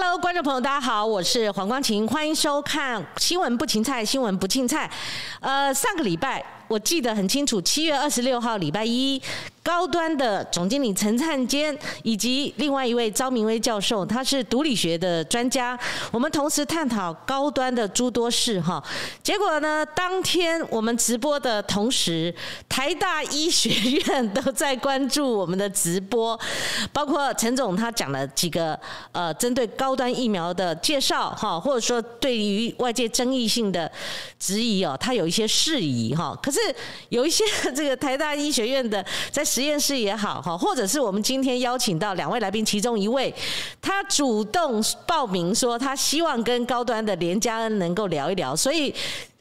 Hello，观众朋友，大家好，我是黄光琴，欢迎收看《新闻不芹菜》，新闻不芹菜。呃，上个礼拜我记得很清楚，七月二十六号礼拜一。高端的总经理陈灿坚以及另外一位张明威教授，他是毒理学的专家。我们同时探讨高端的诸多事哈。结果呢，当天我们直播的同时，台大医学院都在关注我们的直播，包括陈总他讲了几个呃针对高端疫苗的介绍哈，或者说对于外界争议性的质疑哦，他有一些事宜哈。可是是有一些这个台大医学院的在。实验室也好哈，或者是我们今天邀请到两位来宾，其中一位他主动报名说他希望跟高端的连家恩能够聊一聊，所以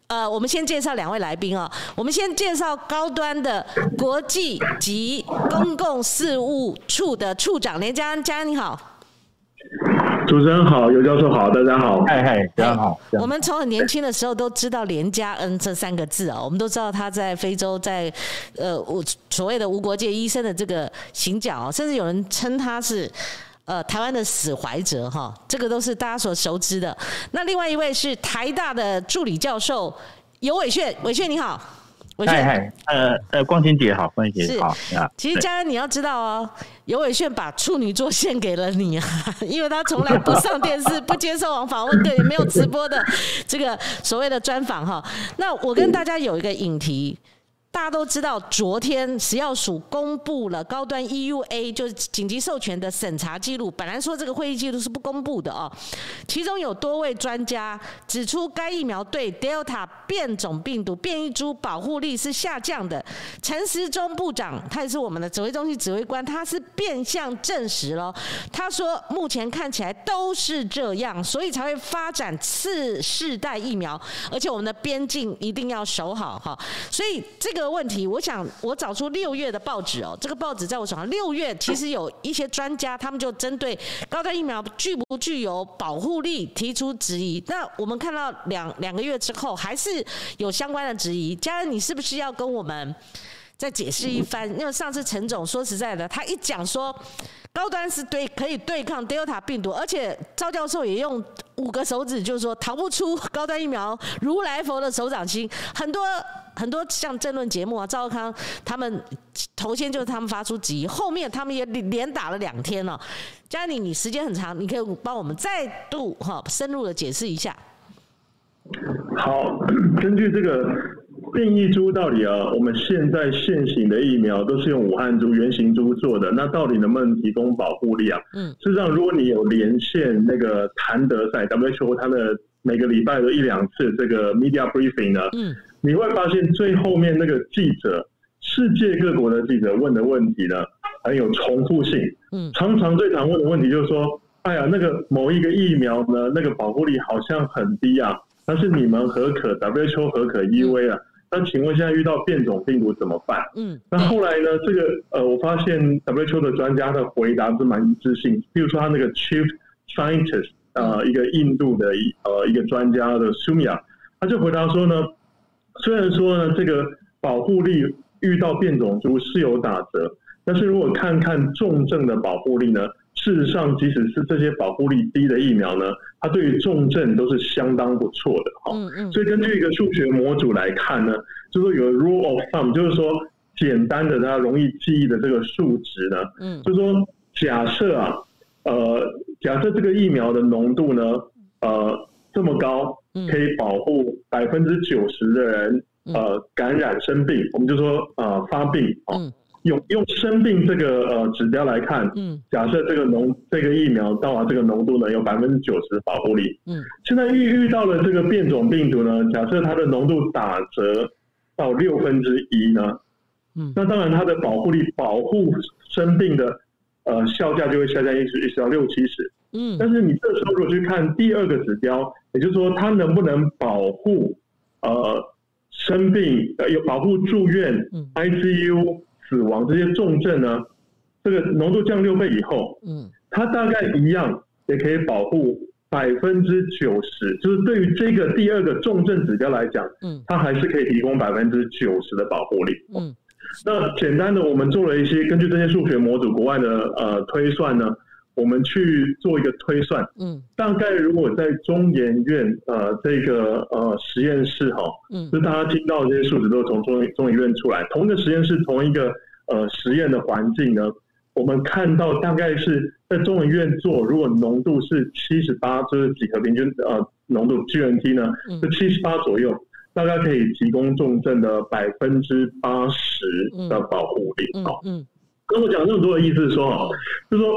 呃，我们先介绍两位来宾啊，我们先介绍高端的国际及公共事务处的处长连家恩，家恩你好。主持人好，尤教授好，大家好，嗨嗨，大家好。我们从很年轻的时候都知道连家恩这三个字啊，我们都知道他在非洲，在呃，所谓的无国界医生的这个行脚，甚至有人称他是呃台湾的史怀哲哈，这个都是大家所熟知的。那另外一位是台大的助理教授尤伟炫，伟炫你好。嗨嗨，呃呃，光晴姐好，光晴姐好啊。其实佳恩你要知道哦，尤伟炫把处女座献给了你啊，因为他从来不上电视，不接受网访问，对，也没有直播的这个所谓的专访哈。那我跟大家有一个引题。大家都知道，昨天食药署公布了高端 EUA 就是紧急授权的审查记录。本来说这个会议记录是不公布的哦，其中有多位专家指出，该疫苗对 Delta 变种病毒变异株保护力是下降的。陈时中部长，他也是我们的指挥中心指挥官，他是变相证实了。他说，目前看起来都是这样，所以才会发展次世代疫苗，而且我们的边境一定要守好哈。所以这个。这个问题，我想我找出六月的报纸哦，这个报纸在我手上。六月其实有一些专家，他们就针对高端疫苗具不具有保护力提出质疑。那我们看到两两个月之后，还是有相关的质疑。家人，你是不是要跟我们再解释一番？因为上次陈总说实在的，他一讲说高端是对可以对抗 Delta 病毒，而且赵教授也用五个手指，就是说逃不出高端疫苗如来佛的手掌心，很多。很多像政论节目啊，赵康他们头先就是他们发出质疑，后面他们也连打了两天了。嘉玲，你时间很长，你可以帮我们再度哈深入的解释一下。好，根据这个变异株到底啊，我们现在现行的疫苗都是用武汉株原型株做的，那到底能不能提供保护力啊？嗯，事实上，如果你有连线那个谭德赛 WHO 他的每个礼拜的一两次这个 media briefing 呢，嗯。你会发现最后面那个记者，世界各国的记者问的问题呢，很有重复性。嗯，常常最常问的问题就是说，哎呀，那个某一个疫苗呢，那个保护力好像很低啊，但是你们何可 WHO 何可 EV 啊？那请问现在遇到变种病毒怎么办？嗯，那后来呢，这个呃，我发现 WHO 的专家的回答是蛮一致性，比如说他那个 Chief Scientist 呃，一个印度的一呃一个专家的 Sumya，他就回答说呢。虽然说呢，这个保护力遇到变种株是有打折，但是如果看看重症的保护力呢，事实上即使是这些保护力低的疫苗呢，它对于重症都是相当不错的哈。嗯嗯。所以根据一个数学模组来看呢，就说有 rule of thumb，就是说简单的大家容易记忆的这个数值呢，嗯，就说假设啊，呃，假设这个疫苗的浓度呢，呃。这么高，可以保护百分之九十的人，呃，感染生病，我们就说呃发病啊。用用生病这个呃指标来看，嗯，假设这个浓这个疫苗到达这个浓度呢，有百分之九十保护力。嗯，现在遇遇到了这个变种病毒呢，假设它的浓度打折到六分之一呢，嗯，那当然它的保护力保护生病的呃效价就会下降一直一直到六七十。嗯，但是你这时候如果去看第二个指标，也就是说它能不能保护呃生病呃有保护住院、ICU 死亡这些重症呢？这个浓度降六倍以后，嗯，它大概一样也可以保护百分之九十，就是对于这个第二个重症指标来讲，嗯，它还是可以提供百分之九十的保护力。嗯，那简单的我们做了一些根据这些数学模组国外的呃推算呢。我们去做一个推算，嗯，大概如果在中研院呃这个呃实验室哈，嗯，就大家听到这些数值都是从中中研院出来，同一个实验室同一个呃实验的环境呢，我们看到大概是在中研院做，如果浓度是七十八，就是几何平均呃浓度 GNT 呢，是七十八左右，大概可以提供重症的百分之八十的保护力，好，嗯，跟我讲那么多的意思是说啊，就是说。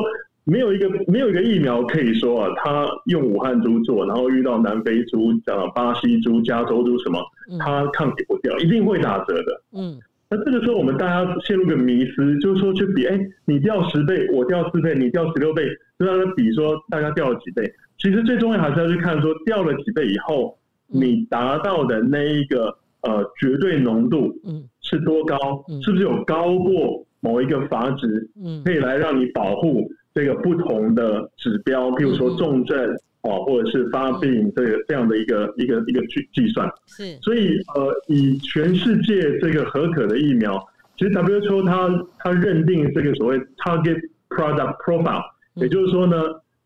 没有一个没有一个疫苗可以说啊，它用武汉猪做，然后遇到南非猪、呃巴西猪、加州猪什么，它抗体不掉，一定会打折的。嗯，那这个时候我们大家陷入个迷思，就是说去比，哎，你掉十倍，我掉四倍，你掉十六倍，就让它比说大家掉了几倍。其实最重要还是要去看说掉了几倍以后，你达到的那一个呃绝对浓度，嗯，是多高？是不是有高过某一个阀值？嗯，可以来让你保护。这个不同的指标，譬如说重症哦，或者是发病这个这样的一个一个一个计计算，是。所以呃，以全世界这个合可的疫苗，其实 WHO 它它认定这个所谓 target product profile，也就是说呢。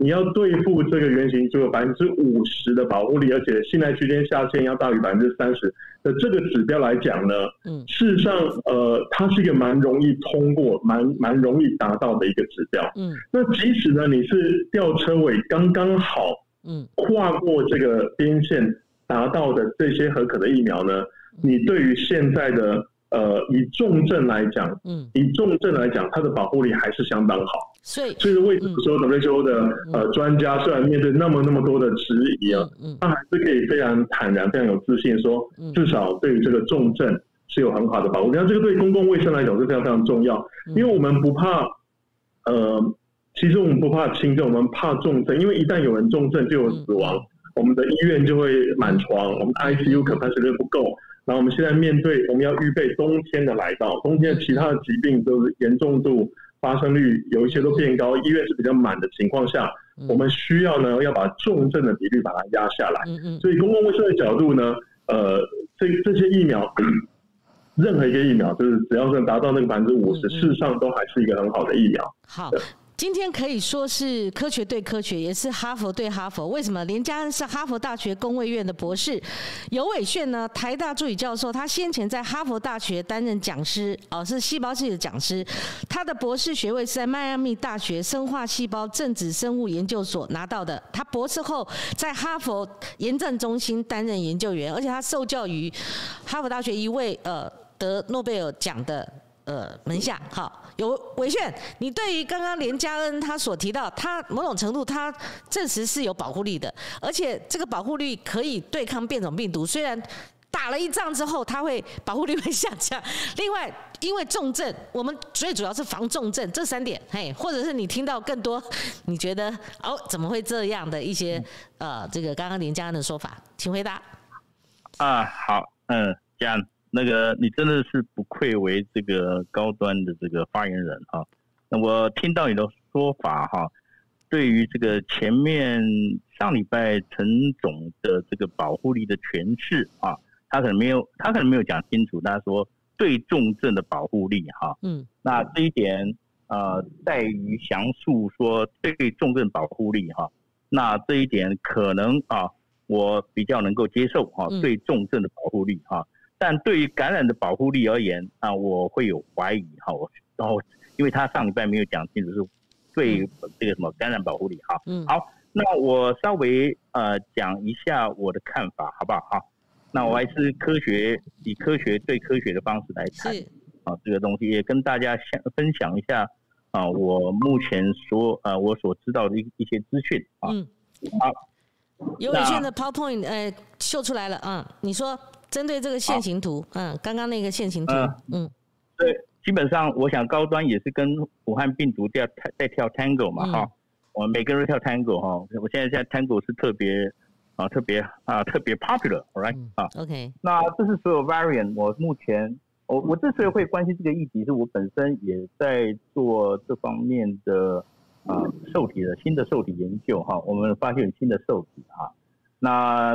你要对付这个原型，只有百分之五十的保护力，而且信赖区间下限要大于百分之三十的这个指标来讲呢，嗯，事实上，呃，它是一个蛮容易通过、蛮蛮容易达到的一个指标，嗯，那即使呢你是吊车尾刚刚好，嗯，跨过这个边线达到的这些合可的疫苗呢，你对于现在的呃以重症来讲，嗯，以重症来讲，它的保护力还是相当好。所以，所以为什么说 WHO 的呃专家虽然面对那么那么多的质疑啊，他还是可以非常坦然、非常有自信说，至少对于这个重症是有很好的保护。你看，这个对公共卫生来讲是非常非常重要，因为我们不怕呃，其实我们不怕轻症，我们怕重症，因为一旦有人重症就有死亡，我们的医院就会满床，我们 ICU capacity 不够。然后我们现在面对我们要预备冬天的来到，冬天其他的疾病都是严重度。发生率有一些都变高，医院是比较满的情况下，我们需要呢要把重症的比率把它压下来。所以公共卫生的角度呢，呃，这这些疫苗，任何一个疫苗，就是只要是达到那个百分之五十，事实上都还是一个很好的疫苗。好。今天可以说是科学对科学，也是哈佛对哈佛。为什么？连嘉恩是哈佛大学工卫院的博士，尤伟炫呢？台大助理教授，他先前在哈佛大学担任讲师，哦，是细胞系的讲师。他的博士学位是在迈阿密大学生化细胞正子生物研究所拿到的。他博士后在哈佛研政中心担任研究员，而且他受教于哈佛大学一位呃得诺贝尔奖的。呃，门下好，有伟炫，你对于刚刚连嘉恩他所提到，他某种程度他证实是有保护力的，而且这个保护力可以对抗变种病毒。虽然打了一仗之后，它会保护力会下降。另外，因为重症，我们最主要是防重症这三点，嘿，或者是你听到更多，你觉得哦怎么会这样的一些呃，这个刚刚连嘉恩的说法，请回答。啊，好，嗯，这样。那个，你真的是不愧为这个高端的这个发言人哈。那我听到你的说法哈，对于这个前面上礼拜陈总的这个保护力的诠释啊，他可能没有，他可能没有讲清楚。他说对重症的保护力哈，嗯，那这一点呃，在于详述说对重症保护力哈，那这一点可能啊，我比较能够接受哈，对重症的保护力哈。但对于感染的保护力而言啊，我会有怀疑哈。然后，因为他上礼拜没有讲清楚是对这个什么感染保护力哈。嗯。好，那我稍微呃讲一下我的看法，好不好？哈。那我还是科学以科学对科学的方式来谈啊，这个东西也跟大家想分享一下啊，我目前所呃我所知道的一一些资讯啊。嗯。好。有伟轩的 PowerPoint 呃秀出来了啊，你说。针对这个线形图，嗯，刚刚那个线形图，嗯，对，基本上我想高端也是跟武汉病毒在在跳 Tango 嘛，哈，我们每个人跳 Tango 哈，我现在现在 Tango 是特别啊特别啊特别 popular，right 啊，OK，那这是所有 variant，我目前我我之所以会关心这个议题，是我本身也在做这方面的啊受体的新的受体研究哈，我们发现新的受体哈，那。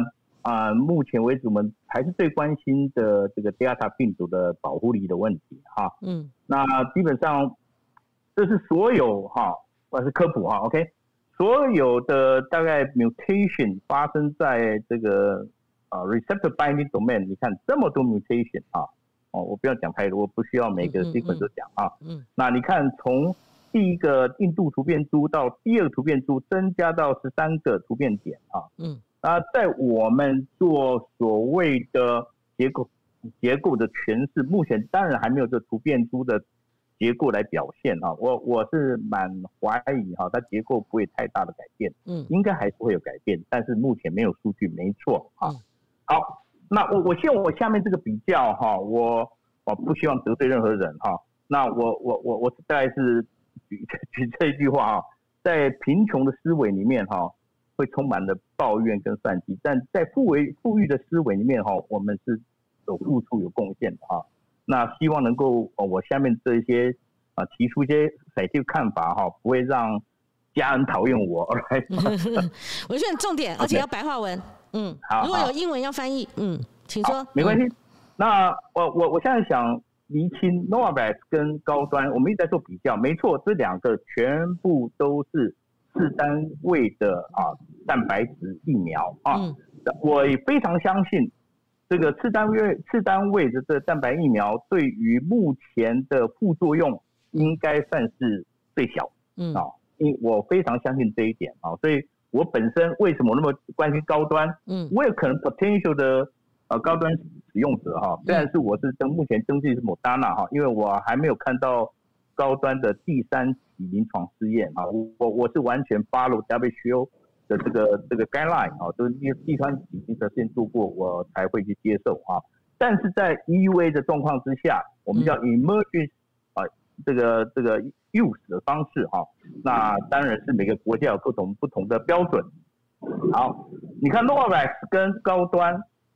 啊，目前为止我们还是最关心的这个 Delta 病毒的保护力的问题哈。嗯，那基本上这是所有哈我是科普哈，OK，所有的大概 mutation 发生在这个啊 receptor binding domain，你看这么多 mutation 啊，哦，我不要讲太多，不需要每个 sequence 都讲啊。嗯。那你看从第一个印度突变株到第二个突变株增加到十三个突变点啊。嗯。啊，在我们做所谓的结构结构的诠释，目前当然还没有这突变株的结构来表现哈。我我是蛮怀疑哈，它结构不会太大的改变，嗯，应该还是会有改变，但是目前没有数据，没错啊。好，那我我希望我下面这个比较哈，我我不希望得罪任何人哈。那我我我我大概是举 举这一句话啊，在贫穷的思维里面哈。会充满了抱怨跟算计，但在富为富裕的思维里面哈，我们是有付出有贡献的哈。那希望能够我下面这些啊提出一些反对看法哈，不会让家人讨厌我。我觉得重点，而且要白话文。嗯，好。如果有英文要翻译，嗯，请说。没关系。那我我我现在想厘清 Novavax 跟高端，我们一直在做比较。没错，这两个全部都是。次单位的啊蛋白质疫苗啊，我也非常相信这个次单位次单位的这蛋白疫苗对于目前的副作用应该算是最小，嗯啊，因我非常相信这一点啊，所以我本身为什么那么关心高端？嗯，我也可能 potential 的呃高端使用者哈，虽然是我是登目前登记是莫达纳哈，因为我还没有看到。高端的第三期临床试验啊，我我是完全 follow WHO 的这个这个 guideline 啊，就是第第三期已经先做过，我才会去接受啊。但是在 EUA 的状况之下，我们叫 emergency 啊，这个这个 use 的方式哈，那当然是每个国家有不同不同的标准。好，你看 Novavax 跟高端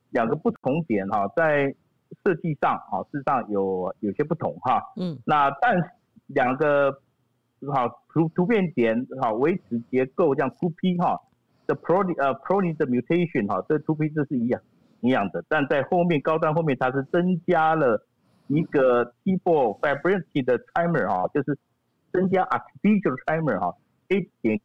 两个不同点哈，在设计上啊，事实上有有些不同哈。嗯，那但。两个好图图片点好维持结构，这样 two P 哈的 pro 呃 pro 的 mutation 哈，这 two P 这是一样一样的，但在后面高端后面它是增加了一个 T four fibrosity 的 timer 哈，就是增加 artificial timer 哈，一点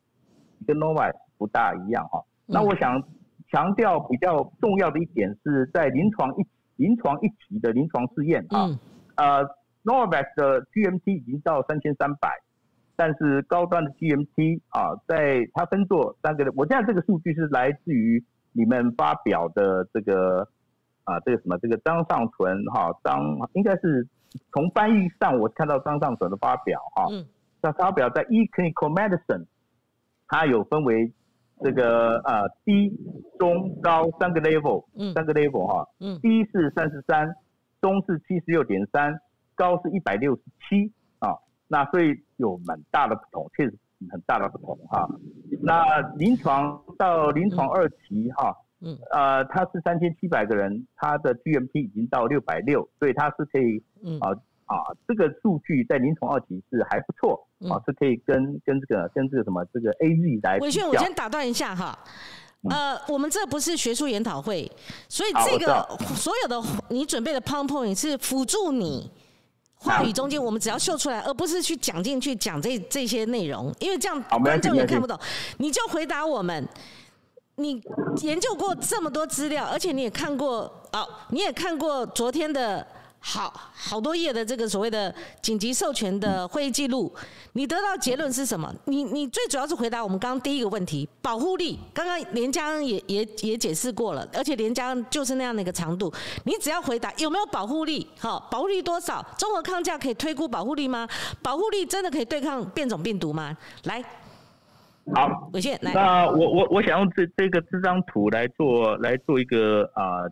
跟 Nova 不大一样哈。那我想强调比较重要的一点是在临床一临床一级的临床试验啊，呃。Novavax 的 GMT 已经到三千三百，但是高端的 GMT 啊，在它分作三个。我现在这个数据是来自于你们发表的这个啊，这个什么？这个张尚存哈，张应该是从翻译上我看到张尚存的发表哈。嗯。那发表在 eClinical Medicine，它有分为这个呃低、中、高三个 level，三个 level 哈。嗯。低是三十三，中是七十六点三。高是一百六十七啊，那所以有蛮大的不同，确实很大的不同哈。那临床到临床二期哈，嗯，呃，它是三千七百个人，它的 GMP 已经到六百六，所以它是可以，嗯啊啊，这个数据在临床二期是还不错啊，是可以跟跟这个跟这个什么这个 AZ 来。伟轩，我先打断一下哈，呃，我们这不是学术研讨会，所以这个所有的你准备的 PowerPoint 是辅助你。话语中间，我们只要秀出来，而不是去讲进去讲这这些内容，因为这样观众也看不懂。你就回答我们，你研究过这么多资料，而且你也看过哦，你也看过昨天的。好好多页的这个所谓的紧急授权的会议记录，你得到结论是什么？你你最主要是回答我们刚刚第一个问题，保护力。刚刚连江也也也解释过了，而且连江就是那样的一个长度，你只要回答有没有保护力，好，保护力多少？综合抗价可以推估保护力吗？保护力真的可以对抗变种病毒吗？来，好，伟宪来。那我我我想用这这个这张图来做来做一个啊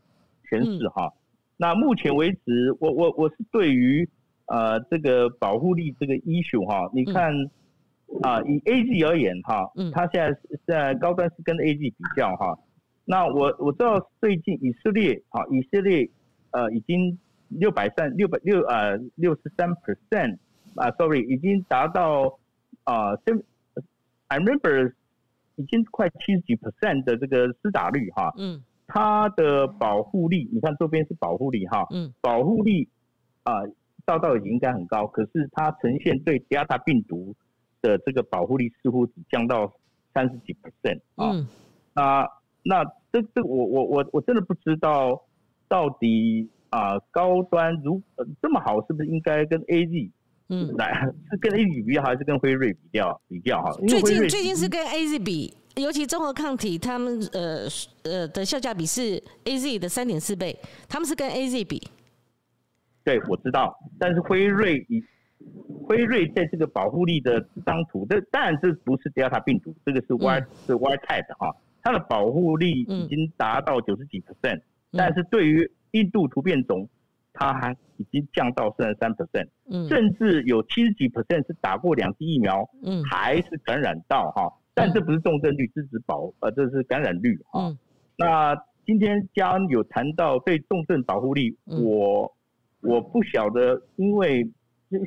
诠释哈。那目前为止，我我我是对于呃这个保护力这个 issue 哈，你看啊以 A G 而言哈，嗯它现在在高端是跟 A G 比较哈。那我我知道最近以色列啊，以色列呃已经六百三六百六呃六十三 percent 啊，sorry 已经达到啊，I remember 已经快七十几 percent 的这个施打率哈。嗯。它的保护力，你看这边是保护力哈，嗯，保护力啊，照道理应该很高，可是它呈现对 Delta 病毒的的这个保护力似乎只降到三十几 percent 啊。那那这这我我我我真的不知道到底啊高端如这么好，是不是应该跟 A Z 嗯来是跟 A Z 比较，还是跟辉瑞比较比较哈？最近最近是跟 A Z 比，尤其综合抗体，他们呃呃的效价比是 A Z 的三点四倍，他们是跟 A Z 比。对，我知道，但是辉瑞以辉瑞在这个保护力的这张图，这当然这不是 Delta 病毒，这个是 Y 是 Y type 哈，它的保护力已经达到九十几 percent，但是对于印度突变种，它还已经降到三十三 percent，甚至有七十几 percent 是打过两剂疫苗，嗯。还是感染到哈，但这不是重症率，是指保呃这是感染率哈。那今天嘉恩有谈到对重症保护力，我。我不晓得，因为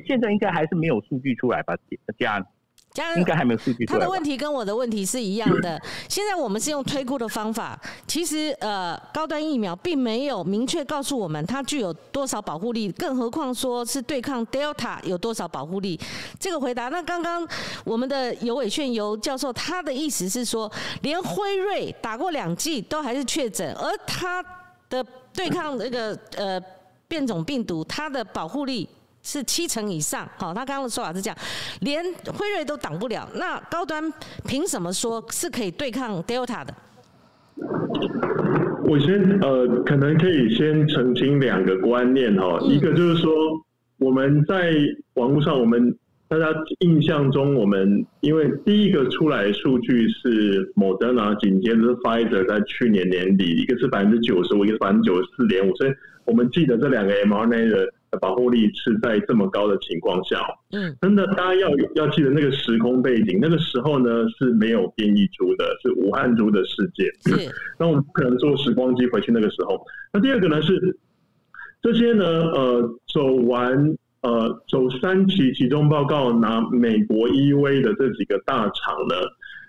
现在应该还是没有数据出来吧？加加应该还没有数据。他的问题跟我的问题是一样的。现在我们是用推估的方法，其实呃，高端疫苗并没有明确告诉我们它具有多少保护力，更何况说是对抗 Delta 有多少保护力。这个回答，那刚刚我们的尤伟炫尤教授他的意思是说，连辉瑞打过两剂都还是确诊，而他的对抗那个呃。变种病毒，它的保护力是七成以上。好，他刚刚的说法是这样，连辉瑞都挡不了，那高端凭什么说是可以对抗 Delta 的？我先呃，可能可以先澄清两个观念哈，一个就是说我们在网络上，我们大家印象中，我们因为第一个出来的数据是 Moderna，紧接着是 Pfizer，在去年年底，一个是百分之九十五，一个是百分之九十四点五，所以。我们记得这两个 mRNA 的保护力是在这么高的情况下，嗯，真的大家要要记得那个时空背景，那个时候呢是没有变异株的，是武汉株的世界。那我们不可能坐时光机回去那个时候。那第二个呢是这些呢，呃，走完呃走三期集中报告拿美国 EV 的这几个大厂呢，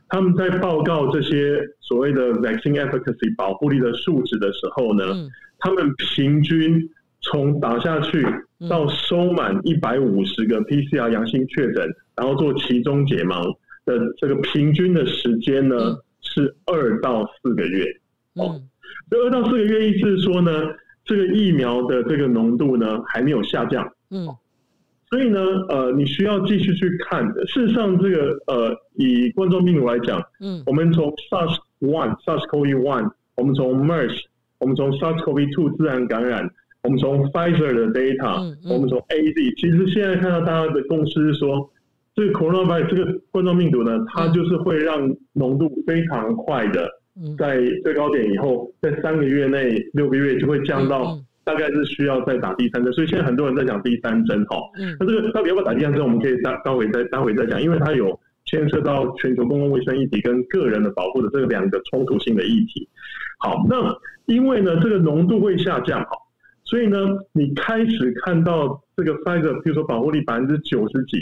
他们在报告这些所谓的 vaccine efficacy 保护力的数值的时候呢。他们平均从打下去到收满一百五十个 PCR 阳性确诊，然后做其中解盲的这个平均的时间呢，是二到四个月。哦，这二到四个月意思是说呢，这个疫苗的这个浓度呢还没有下降。嗯，所以呢，呃，你需要继续去看。事实上，这个呃，以冠状病毒来讲，嗯，我们从 SARS one、SARS-CoV one，我们从 MERS。我们从 SARS-CoV-2 自然感染，我们从 Pfizer 的 data，我们从 AZ，其实现在看到大家的共识是说，这个 coronavirus 这个冠状病毒呢，它就是会让浓度非常快的，在最高点以后，在三个月内、六个月就会降到大概是需要再打第三针，所以现在很多人在讲第三针哈。那这个到底要不要打第三针，我们可以待待会再待会再讲，因为它有牵涉到全球公共卫生议题跟个人的保护的这两个冲突性的议题。好，那因为呢，这个浓度会下降，好，所以呢，你开始看到这个 Pfizer，比如说保护力百分之九十几，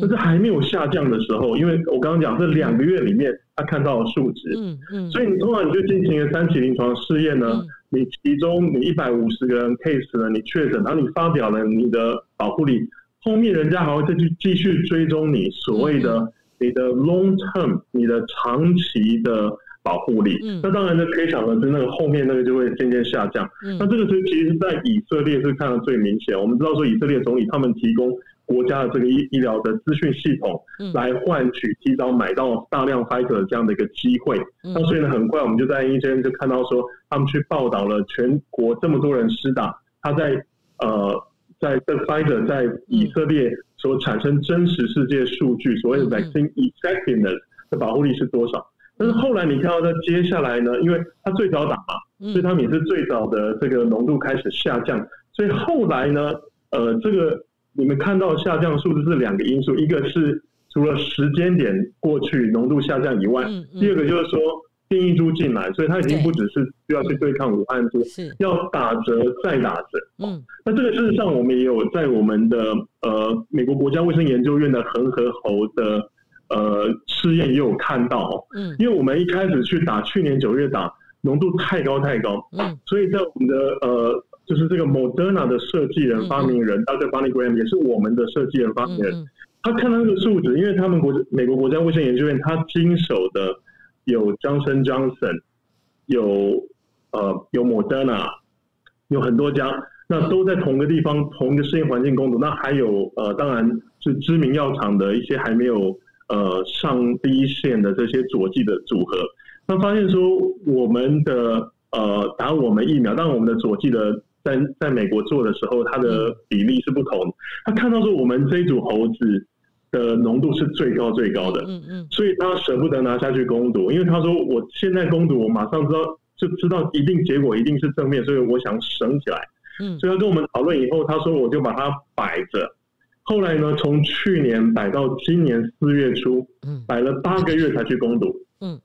但是还没有下降的时候，因为我刚刚讲这两个月里面他看到的数值，嗯嗯，所以你通常你就进行了三期临床试验呢，你其中你一百五十个人 case 呢，你确诊，然后你发表了你的保护力，后面人家还会再去继续追踪你所谓的你的 long term，你的长期的。保护力，那当然呢，可以想的是那个后面那个就会渐渐下降。那这个是其实，在以色列是看到最明显。我们知道说，以色列总理他们提供国家的这个医医疗的资讯系统，来换取提早买到大量 Fighter 这样的一个机会。那所以呢，很快我们就在一间就看到说，他们去报道了全国这么多人施打，他在呃，在这 Fighter 在以色列所产生真实世界数据，所谓的 vaccine effectiveness 的保护力是多少？但是后来你看到，在接下来呢，因为它最早打嘛，所以它们也是最早的这个浓度开始下降。所以后来呢，呃，这个你们看到下降数字是两个因素，一个是除了时间点过去浓度下降以外，第二个就是说变异株进来，所以它已经不只是需要去对抗武汉株，要打折再打折。嗯，那这个事实上我们也有在我们的呃美国国家卫生研究院的恒河猴的。呃，试验也有看到，嗯，因为我们一开始去打，去年九月打浓度太高太高，嗯，所以在我们的呃，就是这个 Moderna 的设计人、发明人，Dr. Barney Graham 也是我们的设计人、发明人，他看到那个数值，因为他们国美国国家卫生研究院，他经手的有 Johnson Johnson，有呃有 Moderna，有很多家，那都在同一个地方，同一个试验环境工作。那还有呃，当然是知名药厂的一些还没有呃上第一线的这些佐剂的组合。那发现说，我们的呃打我们疫苗，但我们的佐剂的在在美国做的时候，它的比例是不同。他看到说，我们这一组猴子。的浓度是最高最高的，嗯嗯，所以他舍不得拿下去攻读，因为他说我现在攻读，我马上知道就知道一定结果一定是正面，所以我想省起来，嗯，所以他跟我们讨论以后，他说我就把它摆着，后来呢，从去年摆到今年四月初，嗯，摆了八个月才去攻读，嗯，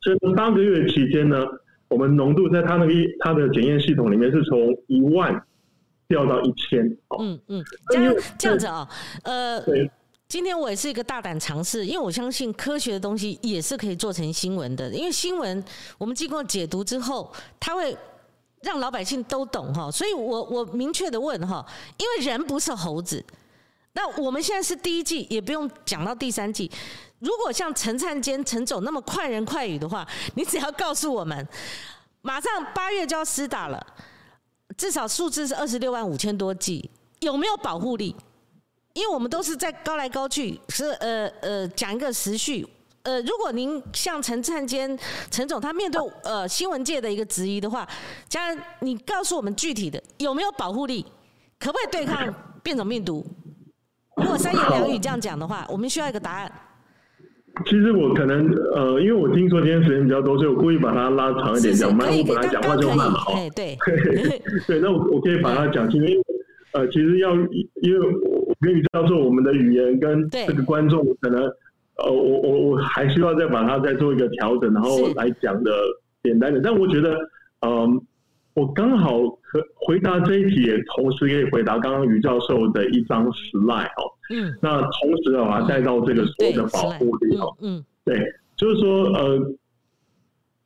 所以八个月期间呢，我们浓度在它那个它的检验系统里面是从一万掉到一千，嗯嗯，这样这样子啊，呃，对。今天我也是一个大胆尝试，因为我相信科学的东西也是可以做成新闻的。因为新闻我们经过解读之后，它会让老百姓都懂哈。所以我我明确的问哈，因为人不是猴子，那我们现在是第一季，也不用讲到第三季。如果像陈灿坚、陈总那么快人快语的话，你只要告诉我们，马上八月就要施打了，至少数字是二十六万五千多剂，有没有保护力？因为我们都是在高来高去，是呃呃讲一个时序。呃，如果您像陈灿坚陈总，他面对呃新闻界的一个质疑的话，家人，你告诉我们具体的有没有保护力，可不可以对抗变种病毒？如果三言两语这样讲的话，我们需要一个答案。其实我可能呃，因为我听说今天时间比较多，所以我故意把它拉长一点讲。可以，本来讲话就慢嘛，哎，对，对，那我我可以把它讲清，因为呃，其实要因为我。跟你教授，我们的语言跟这个观众可能，呃，我我我还需要再把它再做一个调整，然后来讲的简单的。但我觉得，嗯，我刚好和回答这一题，也同时可以回答刚刚于教授的一张 slide 哦。嗯。那同时把它带到这个所谓的保护力哦。嗯。对，就是说，呃，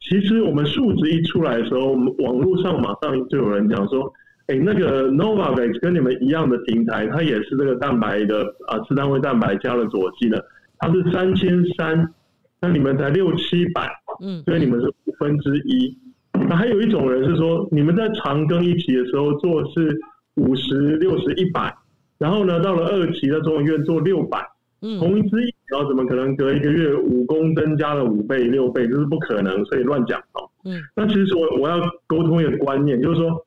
其实我们数值一出来的时候，我们网络上马上就有人讲说。哎，那个 Novavax 跟你们一样的平台，它也是这个蛋白的啊，次单位蛋白加了佐剂的，它是三千三，那你们才六七百，嗯，所以你们是五分之一。那还有一种人是说，你们在长庚一期的时候做是五十六十一百，然后呢，到了二期在中医院做六百，嗯，同一支疫苗怎么可能隔一个月武功增加了五倍六倍，这是不可能，所以乱讲哦。嗯，那其实我我要沟通一个观念，就是说。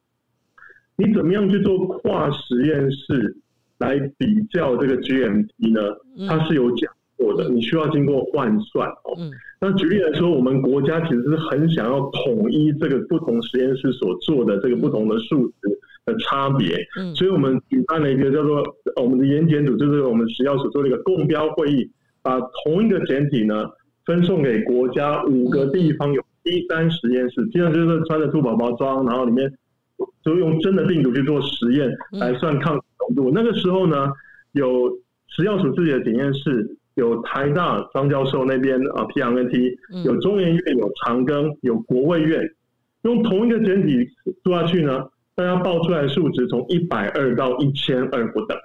你怎么样去做跨实验室来比较这个 GMT 呢？它是有讲过的，你需要经过换算哦。那举例来说，我们国家其实是很想要统一这个不同实验室所做的这个不同的数值的差别，所以我们举办了一个叫做我们的研检组，就是我们食药所做的一个共标会议，把同一个简体呢分送给国家五个地方有第三实验室，基本上就是穿着兔宝宝装，然后里面。就用真的病毒去做实验来算抗浓度。那个时候呢，有食药署自己的检验室，有台大张教授那边啊 P R N T，有中研院，有长庚，有国卫院，用同一个简体做下去呢，大家报出来的数值从一百二到一千二不等。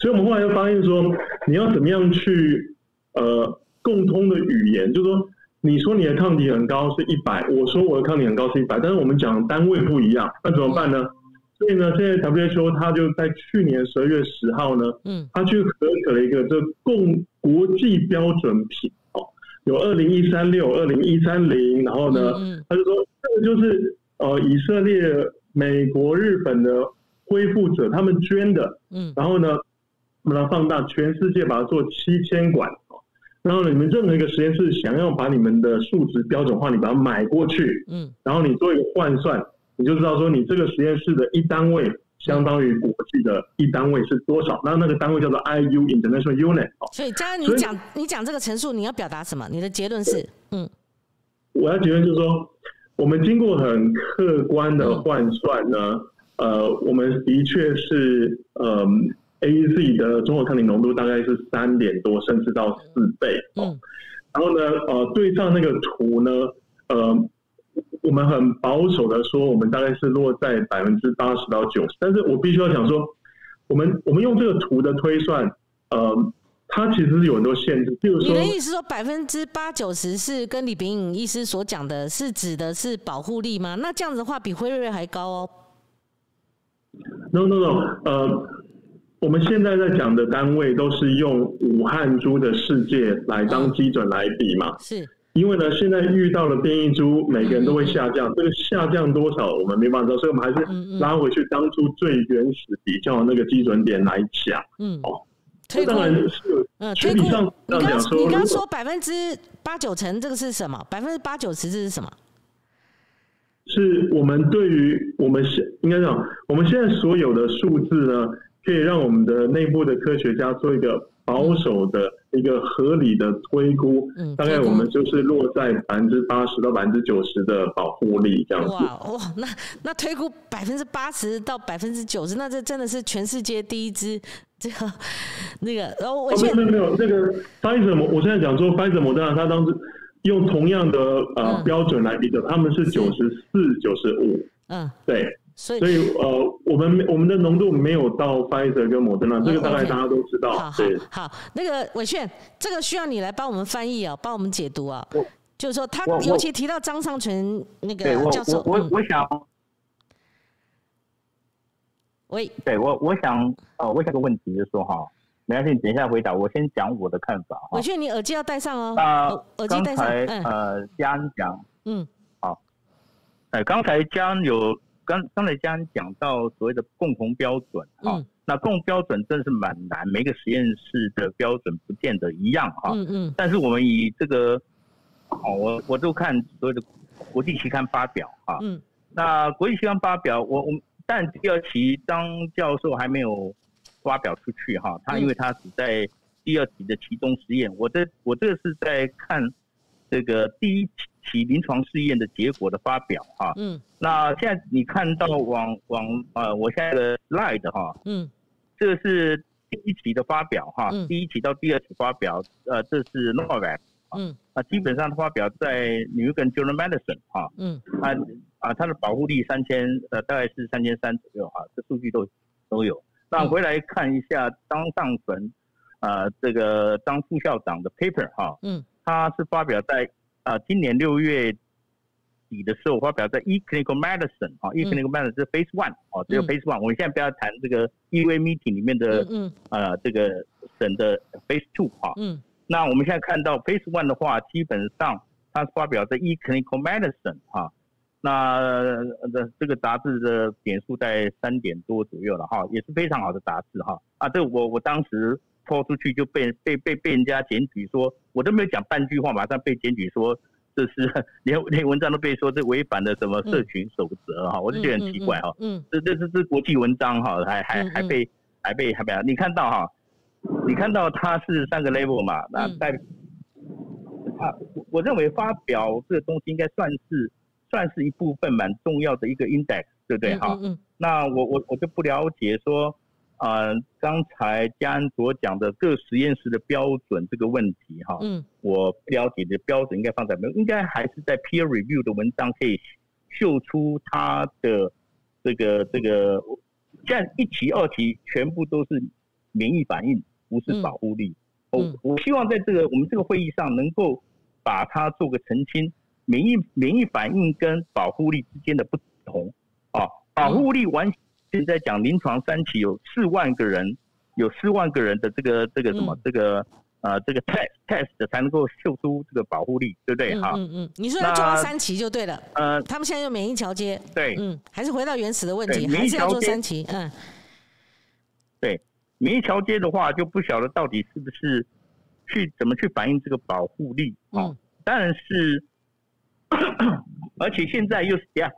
所以我们后来就发现说，你要怎么样去呃共通的语言，就是说。你说你的抗体很高是一百，我说我的抗体很高是一百，但是我们讲单位不一样，那怎么办呢？所以呢，现在 WHO 它就在去年十二月十号呢，嗯，它去核可了一个这共国际标准品哦，有二零一三六、二零一三零，然后呢，他就说这个就是呃以色列、美国、日本的恢复者他们捐的，嗯，然后呢，把它放大，全世界把它做七千管。然后你们任何一个实验室想要把你们的数值标准化，你把它买过去，嗯，然后你做一个换算，你就知道说你这个实验室的一单位相当于国际的一单位是多少。那那个单位叫做 IU International Unit。所以，嘉恩，你讲你讲这个陈述，你要表达什么？你的结论是？嗯，我要结论就是说，我们经过很客观的换算呢，呃，我们的确是，嗯。A Z 的综合抗体浓度大概是三点多，甚至到四倍。嗯，然后呢，呃，对上那个图呢，呃，我们很保守的说，我们大概是落在百分之八十到九十。但是我必须要讲说，我们我们用这个图的推算，呃，它其实有很多限制。比如说，你的意思说百分之八九十是跟李炳颖医师所讲的，是指的是保护力吗？那这样子的话，比辉瑞还高哦。No No No，呃，我们现在在讲的单位都是用武汉猪的世界来当基准来比嘛。是。因为呢，现在遇到了变异株，每个人都会下降。这个下降多少，我们没办法知道，所以我们还是拉回去当初最原始比较那个基准点来讲。嗯，哦，这当然是嗯，推估上你刚你刚说百分之八九成，这个是什么？百分之八九十这是什么？是我们对于我们现应该讲，我们现在所有的数字呢，可以让我们的内部的科学家做一个。保守的一个合理的推估，嗯大概我们就是落在百分之八十到百分之九十的保护力这样子。哇哇，那那推估百分之八十到百分之九十，那这真的是全世界第一支这个那个。然后我没有没有那个 Pfizer，我现在讲说 Pfizer 莫德纳，它当时用同样的呃标准来比较，他们是九十四、九十五。嗯，对。所以，呃，我们我们的浓度没有到 Pfizer 跟莫德纳，这个大概大家都知道。好，好，那个伟炫，这个需要你来帮我们翻译啊，帮我们解读啊。就是说，他尤其提到张尚存那个教授，我我想，喂，对我我想，呃，我想个问题，就是说哈，没关系，你等一下回答，我先讲我的看法。伟炫，你耳机要戴上哦。啊，耳机戴上。呃，嘉恩讲，嗯，好，哎，刚才嘉恩有。刚刚才家讲到所谓的共同标准哈，那共同标准真的是蛮难，每个实验室的标准不见得一样哈。嗯嗯。但是我们以这个，哦，我我都看所谓的国际期刊发表哈。嗯。那国际期刊发表，我我但第二期张教授还没有发表出去哈，他因为他只在第二期的其中实验，我这我这个是在看这个第一期。其临床试验的结果的发表哈，嗯，那现在你看到往往呃，我现在的 slide 哈，嗯，这个是第一期的发表哈，第一期到第二期发表，呃，这是 Novavax，嗯，啊，基本上发表在 New England Journal Medicine 哈，嗯，啊啊，它的保护力三千呃，大概是三千三左右哈，这数据都都有。那回来看一下张尚存，呃，这个张副校长的 paper 哈，嗯，他是发表在。啊，今年六月底的时候发表在《e Clinical Medicine》啊，《e Clinical Medicine》是 Phase One 哦，只有 Phase One。我们现在不要谈这个 EV Meeting 里面的嗯呃这个省的 Phase Two 哈。嗯。那我们现在看到 Phase One 的话，基本上它发表在《e Clinical Medicine》哈。那这这个杂志的点数在三点多左右了哈，也是非常好的杂志哈。啊，这我我当时。抛出去就被被被被人家检举说，我都没有讲半句话，马上被检举说这是连连文章都被说这违反了什么社群守则哈，我就觉得很奇怪哈。嗯，这这这是国际文章哈，还还还被还被还被你看到哈，你看到它是三个 level 嘛？那在他我认为发表这个东西应该算是算是一部分蛮重要的一个 index，对不对哈？那我我我就不了解说。啊，刚才嘉恩所讲的各实验室的标准这个问题，哈，嗯，我不了解的标准应该放在没有，应该还是在 peer review 的文章可以秀出它的这个这个，现在一期二期全部都是免疫反应，不是保护力。我我希望在这个我们这个会议上能够把它做个澄清，免疫免疫反应跟保护力之间的不同啊，保护力完。现在讲临床三期有四万个人，有四万个人的这个这个什么这个呃这个 test test 才能够秀出这个保护力，对不对？哈，嗯嗯，你说要做到三期就对了。呃，他们现在用免疫桥接，对，嗯，还是回到原始的问题，还是要做三期，嗯，对，免疫桥接的话就不晓得到底是不是去怎么去反映这个保护力啊？当然是，而且现在又是这样。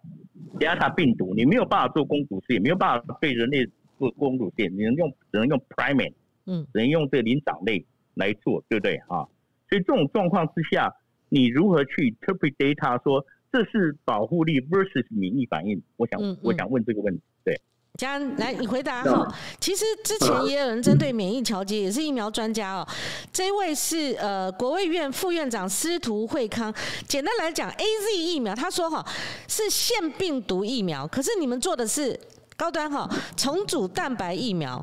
德尔塔病毒，你没有办法做公主实验，没有办法对人类做公主实验，你能用只能用 primate，嗯，只能用这个灵长类来做，对不对啊？所以这种状况之下，你如何去 interpret data 说这是保护力 versus 免疫反应？我想，我想问这个问题，对。嘉恩，来，你回答哈。其实之前也有人针对免疫调节，也是疫苗专家哦。这位是呃国卫院副院长司徒惠康。简单来讲，A Z 疫苗，他说哈是腺病毒疫苗，可是你们做的是高端哈重组蛋白疫苗。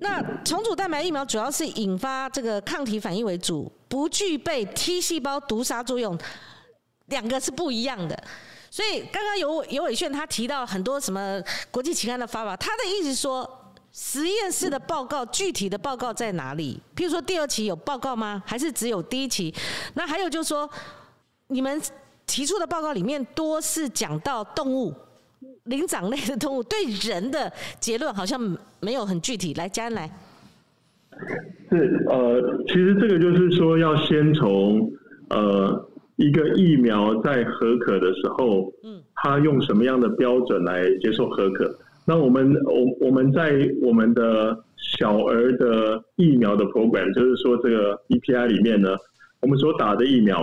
那重组蛋白疫苗主要是引发这个抗体反应为主，不具备 T 细胞毒杀作用，两个是不一样的。所以刚刚尤尤伟炫他提到很多什么国际期刊的发表，他的意思说，实验室的报告具体的报告在哪里？譬如说第二期有报告吗？还是只有第一期？那还有就是说，你们提出的报告里面多是讲到动物。灵长类的动物对人的结论好像没有很具体，来嘉恩来。是呃，其实这个就是说要先从呃一个疫苗在合格的时候，嗯，它用什么样的标准来接受合格？那我们我我们在我们的小儿的疫苗的 program，就是说这个 EPI 里面呢，我们所打的疫苗，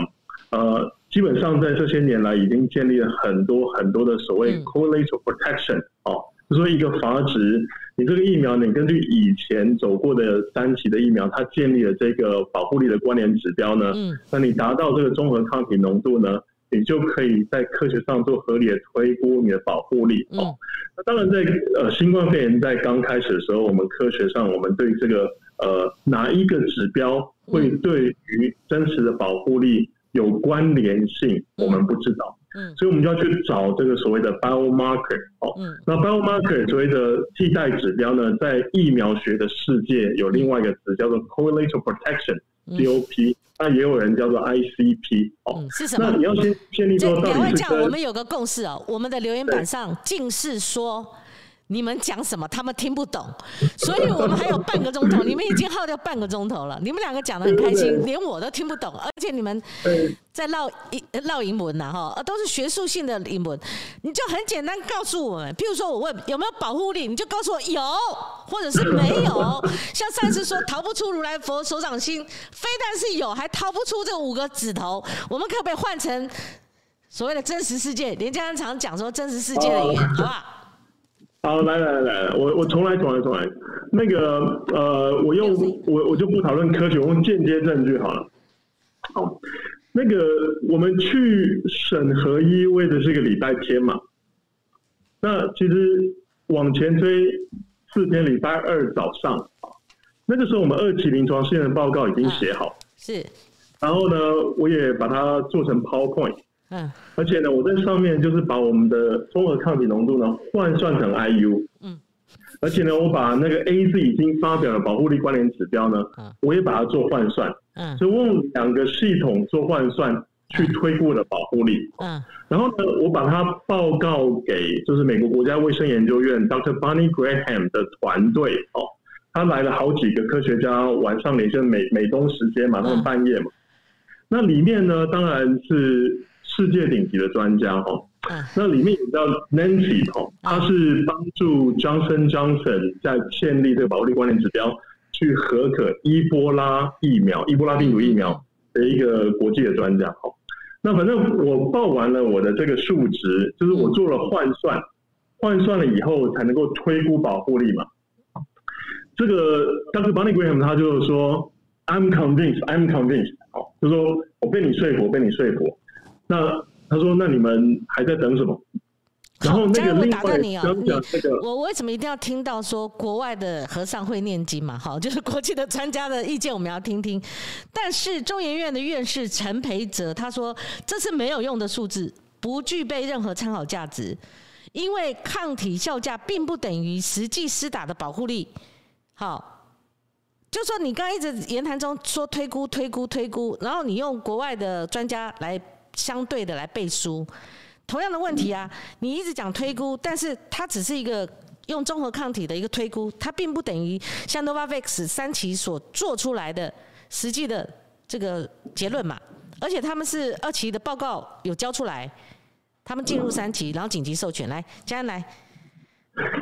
呃。基本上在这些年来，已经建立了很多很多的所谓 collateral protection 哦，就说一个阀值，你这个疫苗，你根据以前走过的三期的疫苗，它建立了这个保护力的关联指标呢，嗯那你达到这个综合抗体浓度呢，你就可以在科学上做合理的推估你的保护力哦。那当然，在呃新冠肺炎在刚开始的时候，我们科学上我们对这个呃哪一个指标会对于真实的保护力。有关联性，我们不知道，嗯，所以我们就要去找这个所谓的 biomarker 哦，嗯，那 biomarker 所谓的替代指标呢，在疫苗学的世界有另外一个词叫做 correlative protection，COP，那也有人叫做 ICP 哦，是什么？那你要先建立说，两位讲，我们有个共识哦，我们的留言板上尽是说。你们讲什么？他们听不懂，所以我们还有半个钟头。你们已经耗掉半个钟头了。你们两个讲的很开心，连我都听不懂。而且你们在唠英唠英文呐，哈，都是学术性的英文。你就很简单告诉我们，譬如说我问有没有保护力，你就告诉我有，或者是没有。像上次说逃不出如来佛手掌心，非但是有，还逃不出这五个指头。我们可不可以换成所谓的真实世界？连家人常讲说真实世界的语言，好不好？好，来来来，我我重来重来重来。那个呃，我用我我就不讨论科学，我用间接证据好了。好，那个我们去审核一位的是个礼拜天嘛？那其实往前推四天，礼拜二早上那个时候我们二期临床试验报告已经写好，是。然后呢，我也把它做成 PowerPoint。嗯，而且呢，我在上面就是把我们的综合抗体浓度呢换算成 IU，嗯，而且呢，我把那个 A Z 已经发表的保护力关联指标呢，我也把它做换算，嗯，就用两个系统做换算去推估的保护力，嗯，然后呢，我把它报告给就是美国国家卫生研究院 Dr. Bonnie Graham 的团队哦，他来了好几个科学家，晚上连线美美东时间嘛，他们半夜嘛，那里面呢，当然是。世界顶级的专家哈，那里面有叫 Nancy 哈，他是帮助 Johnson Johnson 在建立这个保护力关联指标，去合可伊波拉疫苗、伊波拉病毒疫苗的一个国际的专家哈。那反正我报完了我的这个数值，就是我做了换算，换算了以后才能够推估保护力嘛。这个当时 Bonnie Graham 他就是说，I'm convinced, I'm convinced，好，就说我被你说服，被你说服。那他说：“那你们还在等什么？”然后那个另外讲讲这个，我为什么一定要听到说国外的和尚会念经嘛？好，就是国际的专家的意见我们要听听。但是中研院的院士陈培哲他说这是没有用的数字，不具备任何参考价值，因为抗体效价并不等于实际施打的保护力。好，就说你刚刚一直言谈中说推估、推估、推估，然后你用国外的专家来。相对的来背书，同样的问题啊，你一直讲推估，但是它只是一个用综合抗体的一个推估，它并不等于像 Novavax 三期所做出来的实际的这个结论嘛。而且他们是二期的报告有交出来，他们进入三期，然后紧急授权。来，嘉恩来。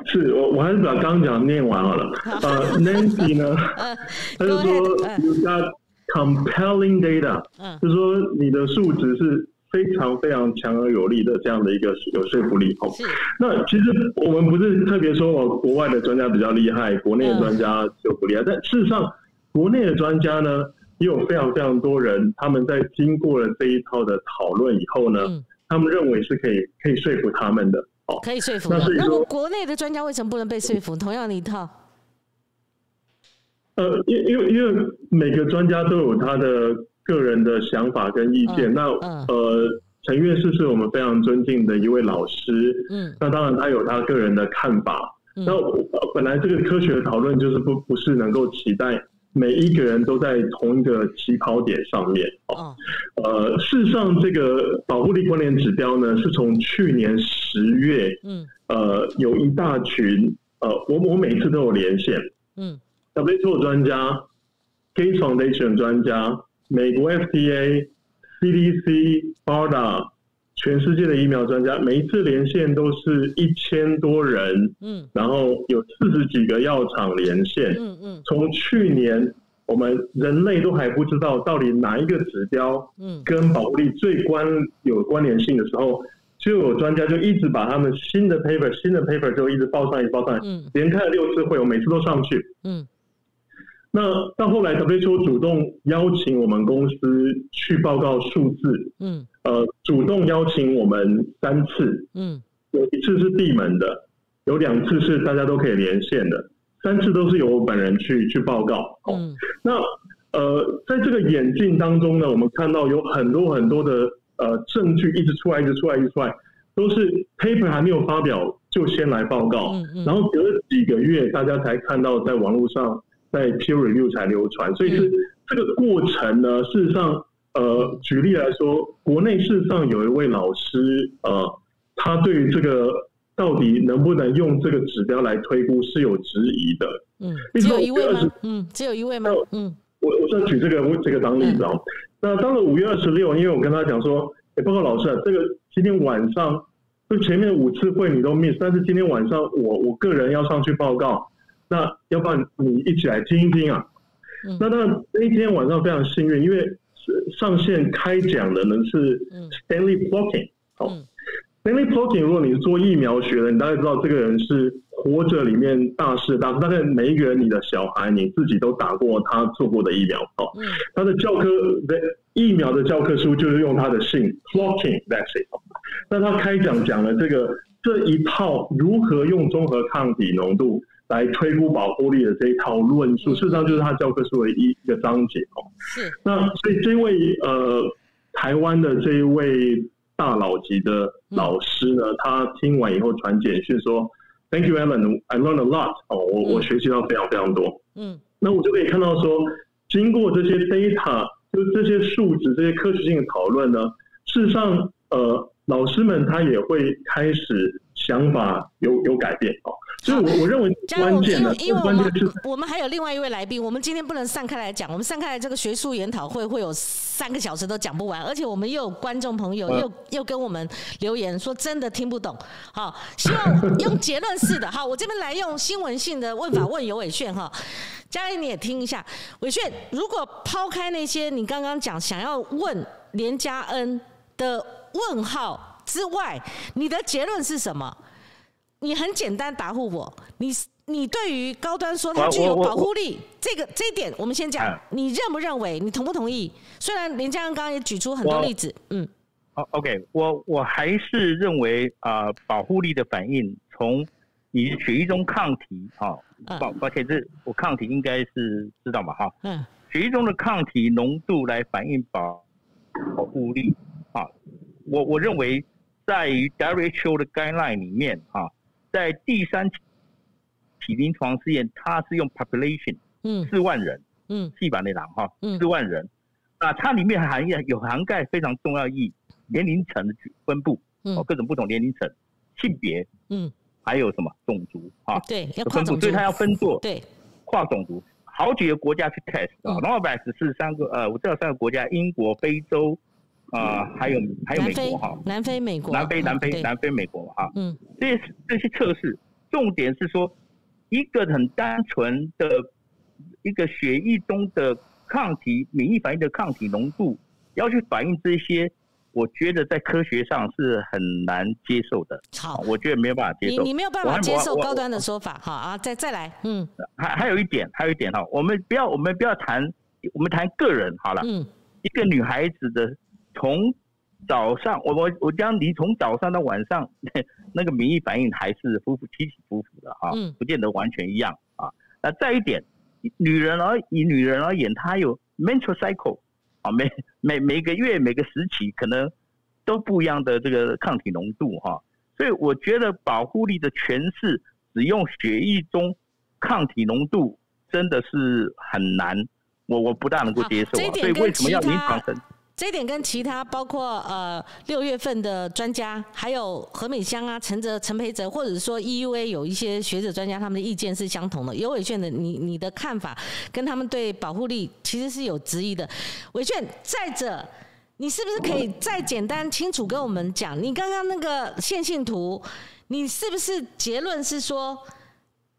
是我，我还是把刚刚讲念完好了。呃，Nancy 呢，他就说。Compelling data，嗯，就是说你的数值是非常非常强而有力的这样的一个有说服力哦。那其实我们不是特别说哦，国外的专家比较厉害，国内的专家就不厉害。但事实上，国内的专家呢，也有非常非常多人，他们在经过了这一套的讨论以后呢，他们认为是可以可以说服他们的哦，可以说服。那那么国内的专家为什么不能被说服？同样的一套。呃，因因为因为每个专家都有他的个人的想法跟意见。那呃，陈院士是我们非常尊敬的一位老师。嗯，那当然他有他个人的看法。那本来这个科学的讨论就是不不是能够期待每一个人都在同一个起跑点上面。哦，呃，事实上，这个保护力关联指标呢，是从去年十月，嗯，呃，有一大群，呃，我我每次都有连线，嗯。WHO 专家、Gates Foundation 专家、美国 FDA、CDC、BARDA，全世界的疫苗专家，每一次连线都是一千多人，嗯，然后有四十几个药厂连线，嗯嗯，从去年我们人类都还不知道到底哪一个指标，嗯，跟保护力最关有关联性的时候，就有专家就一直把他们新的 paper、新的 paper 就一直报上去、报上。去，嗯，连开了六次会，我每次都上去，嗯。那到后来，WHO 主动邀请我们公司去报告数字，嗯，呃，主动邀请我们三次，嗯，有一次是闭门的，有两次是大家都可以连线的，三次都是由我本人去去报告。嗯，那呃，在这个演进当中呢，我们看到有很多很多的呃证据一直出来，一直出来，一直出来，都是 paper 还没有发表就先来报告，嗯嗯然后隔了几个月，大家才看到在网络上。在 peer review 才流传，所以是这个过程呢。事实上，呃，举例来说，国内事实上有一位老师，呃，他对于这个到底能不能用这个指标来推估是有质疑的。嗯，只有一位吗？嗯，只有一位吗？嗯，我我再举这个这个当例子啊。那到了五月二十六，因为我跟他讲说，哎，报告老师，这个今天晚上就前面五次会你都 miss，但是今天晚上我我个人要上去报告。那要不然你一起来听一听啊？那那那一天晚上非常幸运，因为上线开讲的呢是 Stanley Plotkin。好，Stanley Plotkin，如果你是做疫苗学的，你大概知道这个人是活着里面大师大大概每一个人，你的小孩你自己都打过他做过的疫苗。哦，他的教科的疫苗的教科书就是用他的姓 Plotkin vaccine。那他开讲讲了这个这一套如何用综合抗体浓度。来推估保护力的这一套论述，事实上就是他教科书的一一个章节哦。是。那所以这位呃台湾的这一位大佬级的老师呢，他听完以后传简讯说：“Thank you, Alan. I learned a lot. 哦，我我学习到非常非常多。”嗯。那我就可以看到说，经过这些 data，就这些数值、这些科学性的讨论呢，事实上呃老师们他也会开始想法有有改变哦。所以，我我认为关键的，因为我们我们还有另外一位来宾，我们今天不能散开来讲，我们散开来这个学术研讨会会有三个小时都讲不完，而且我们又有观众朋友又又跟我们留言说真的听不懂，好，希望用结论式的，好，我这边来用新闻性的问法问尤伟炫哈，嘉义你也听一下，伟炫，如果抛开那些你刚刚讲想要问连嘉恩的问号之外，你的结论是什么？你很简单答复我，你你对于高端说它具有保护力，这个这一点我们先讲，你认不认为？你同不同意？虽然林家恩刚刚也举出很多例子，嗯，好，OK，我我还是认为啊，保护力的反应从你血液中抗体啊，抱抱歉，这我抗体应该是知道嘛，哈，嗯，血液中的抗体浓度来反映保保护力啊，我我认为在于 WHO 的 guideline 里面啊。在第三期临床试验，它是用 population，嗯，四万人，嗯，细胞内囊哈，四万人，那，它里面含有涵盖非常重要意义，年龄层的分布，哦，各种不同年龄层，性别，嗯，还有什么种族啊？对，要分布，所以它要分做对。跨种族，好几个国家去 test 啊 n o v a x 是三个呃，我知道三个国家，英国、非洲。啊，还有还有美国哈，南非美国，南非南非南非美国哈，嗯，这些这些测试重点是说，一个很单纯的一个血液中的抗体免疫反应的抗体浓度，要去反映这些，我觉得在科学上是很难接受的。好，我觉得没有办法接受，你你没有办法接受高端的说法，好啊，再再来，嗯，还还有一点，还有一点哈，我们不要我们不要谈，我们谈个人好了，嗯，一个女孩子的。从早上，我我我将你从早上到晚上，那个免疫反应还是浮浮起起伏伏的哈，不见得完全一样啊。那再一点，女人而以女人而言，她有 menstrual cycle 啊，每每每个月每个时期可能都不一样的这个抗体浓度哈，所以我觉得保护力的诠释只用血液中抗体浓度真的是很难，我我不大能够接受啊，所以为什么要临床生？这一点跟其他包括呃六月份的专家，还有何美香啊、陈哲、陈培哲，或者说 EUA 有一些学者专家，他们的意见是相同的。有伟炫的，你你的看法跟他们对保护力其实是有质疑的。伟炫，再者，你是不是可以再简单清楚跟我们讲，你刚刚那个线性图，你是不是结论是说，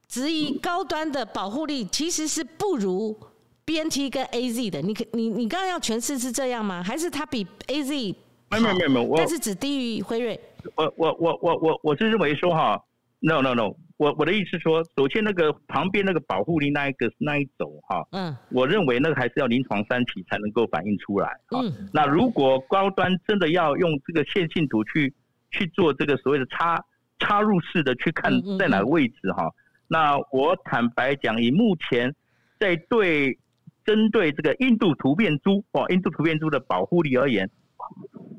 质疑高端的保护力其实是不如？B N T 跟 A Z 的，你可你你刚刚要诠释是这样吗？还是它比 A Z 没有没有没有，但是只低于辉瑞。我我我我我我是认为说哈，no no no，我我的意思说，首先那个旁边那个保护力那一个那一种哈，嗯，我认为那个还是要临床三期才能够反映出来。嗯，那如果高端真的要用这个线性图去去做这个所谓的插插入式的去看在哪个位置哈，那我坦白讲，以目前在对。针对这个印度突变株哦，印度突变株的保护力而言，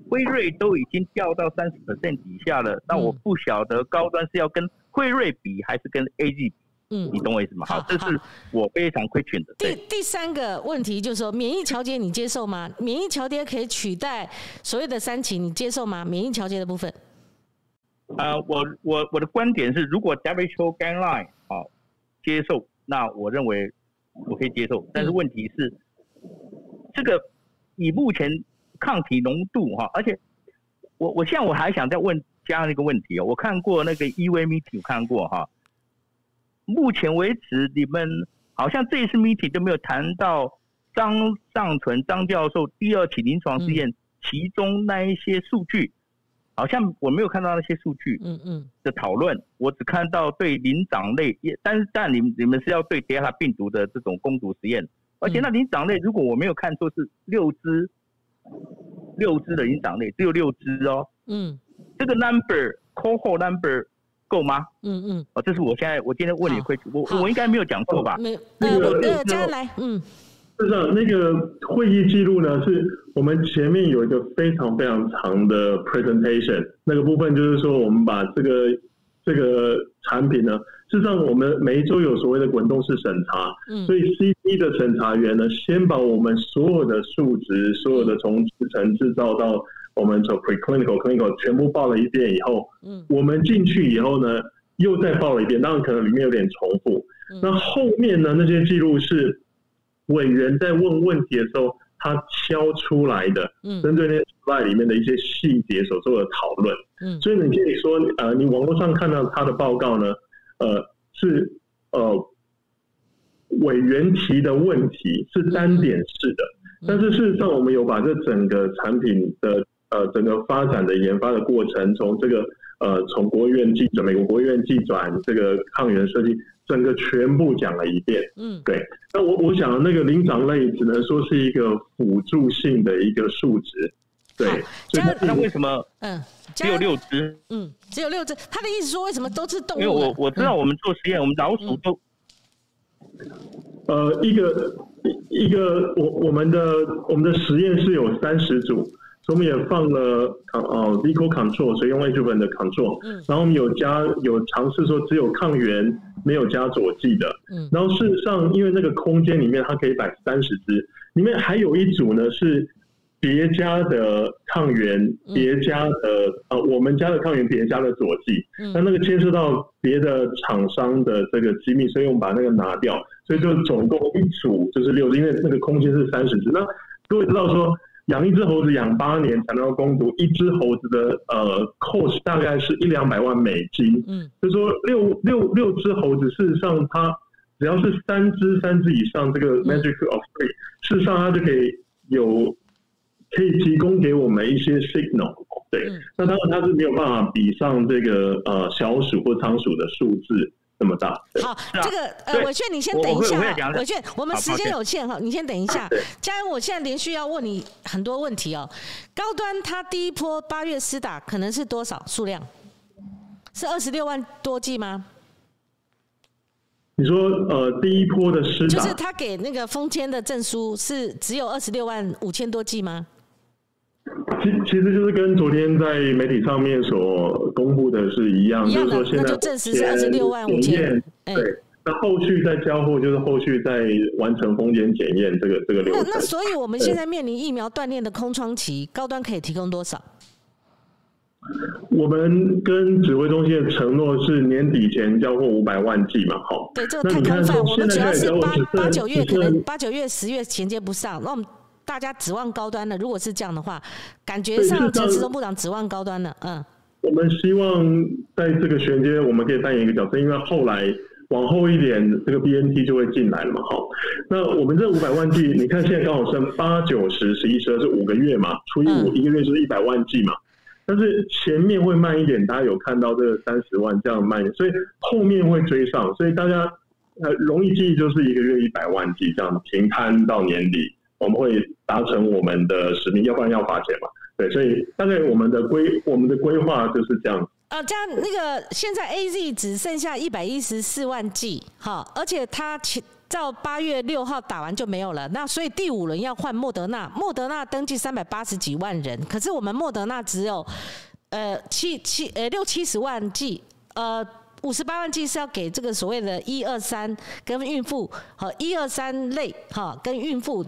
辉瑞都已经掉到三十 percent 底下了。那我不晓得高端是要跟辉瑞比，还是跟 A G 比？嗯，你懂我意思吗？好，这是我非常 question 的。第第三个问题就是说，免疫调节你接受吗？免疫调节可以取代所谓的三期，你接受吗？免疫调节的部分？呃，我我我的观点是，如果 WHO guideline 好接受，那我认为。我可以接受，但是问题是，这个以目前抗体浓度哈，而且我我现在我还想再问加上一个问题哦，我看过那个 EV meeting 看过哈，目前为止你们好像这一次 meeting 都没有谈到张尚存张教授第二期临床试验其中那一些数据。好像我没有看到那些数据，嗯嗯。的讨论，我只看到对灵长类，也但是但你们你们是要对德尔塔病毒的这种攻毒实验，而且那灵长类如果我没有看错是六只，六只的灵长类只有六只哦，嗯，这个 number cohort number 够吗？嗯嗯，哦，这是我现在我今天问你会，我我应该没有讲错吧？没有，呃，接下来，嗯。是这样，那个会议记录呢，是我们前面有一个非常非常长的 presentation，那个部分就是说，我们把这个这个产品呢，事实上我们每一周有所谓的滚动式审查，所以 C D 的审查员呢，先把我们所有的数值，所有的从制成制造到我们从 preclinical clinical 全部报了一遍以后，嗯，我们进去以后呢，又再报了一遍，当然可能里面有点重复，那后面呢，那些记录是。委员在问问题的时候，他挑出来的，嗯。针对那 slide 里面的一些细节所做的讨论。嗯，所以你可以说，呃，你网络上看到他的报告呢，呃，是呃委员提的问题是单点式的，但是事实上，我们有把这整个产品的呃整个发展的研发的过程，从这个呃从国务院寄转美国国务院寄转这个抗原设计。整个全部讲了一遍，嗯，对。那我我想那个灵长类只能说是一个辅助性的一个数值，对。那那为什么嗯只有六只？嗯，只有六只。他的意思说为什么都是动物？因为我我知道我们做实验，我们老鼠都呃一个一个我我们的我们的实验室有三十组。我们也放了呃 vehicle control，所以用 A 部分的 control，然后我们有加有尝试说只有抗原没有加佐剂的，然后事实上因为那个空间里面它可以摆三十支，里面还有一组呢是别家的抗原，别家的呃我们家的抗原别家的佐剂，那那个牵涉到别的厂商的这个机密，所以我们把那个拿掉，所以就总共一组就是六，因为那个空间是三十支，那各位知道说。养一只猴子养八年才能够攻读一只猴子的呃 cost 大概是一两百万美金，嗯，就说六六六只猴子，事实上它只要是三只三只以上，这个 magic of three，事实上它就可以有可以提供给我们一些 signal，对，那当然它是没有办法比上这个呃小鼠或仓鼠的数字。这么大，好，这个呃，伟炫，你先等一下，伟炫，我们时间有限哈，你先等一下。嘉恩，我现在连续要问你很多问题哦。高端它第一波八月施打可能是多少数量？是二十六万多剂吗？你说呃，第一波的施打就是他给那个封签的证书是只有二十六万五千多剂吗？其其实就是跟昨天在媒体上面所公布的是一样，就是说现在证实是二十六万五千。对，那后续再交货，就是后续再完成风险检验这个这个流程。那那所以我们现在面临疫苗断链的空窗期，高端可以提供多少？我们跟指挥中心的承诺是年底前交货五百万剂嘛？好，对，这个太空泛。我们主要是八八九月可能八九月十月衔接不上，那我们大家指望高端的。如果是这样的话，感觉上陈时中部长指望高端的，嗯。我们希望在这个衔接，我们可以扮演一个角色，因为后来往后一点，这个 BNT 就会进来了嘛。好，那我们这五百万剂，你看现在刚好剩八九十十一十二是五个月嘛，除以五，一个月就是一百万剂嘛。但是前面会慢一点，大家有看到这个三十万这样慢一点，所以后面会追上，所以大家呃容易记忆就是一个月一百万剂这样平摊到年底，我们会达成我们的使命，要不然要罚钱嘛。对，所以大概我们的规我们的规划就是这样。呃，这样那个现在 A Z 只剩下一百一十四万剂，哈，而且它前。到八月六号打完就没有了，那所以第五轮要换莫德纳，莫德纳登记三百八十几万人，可是我们莫德纳只有呃七七呃六七十万剂，呃五十八万剂是要给这个所谓的一二三跟孕妇和一二三类哈跟孕妇，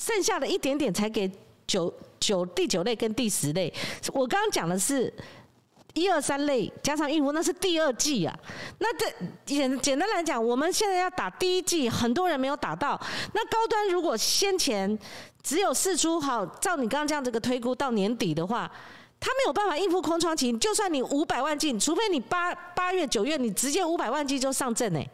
剩下的一点点才给九九第九类跟第十类，我刚刚讲的是。一二三类加上孕妇，那是第二季啊。那这简简单来讲，我们现在要打第一季，很多人没有打到。那高端如果先前只有试出好，照你刚刚这样这个推估到年底的话，他没有办法应付空窗期。就算你五百万剂，除非你八八月九月你直接五百万剂就上阵哎。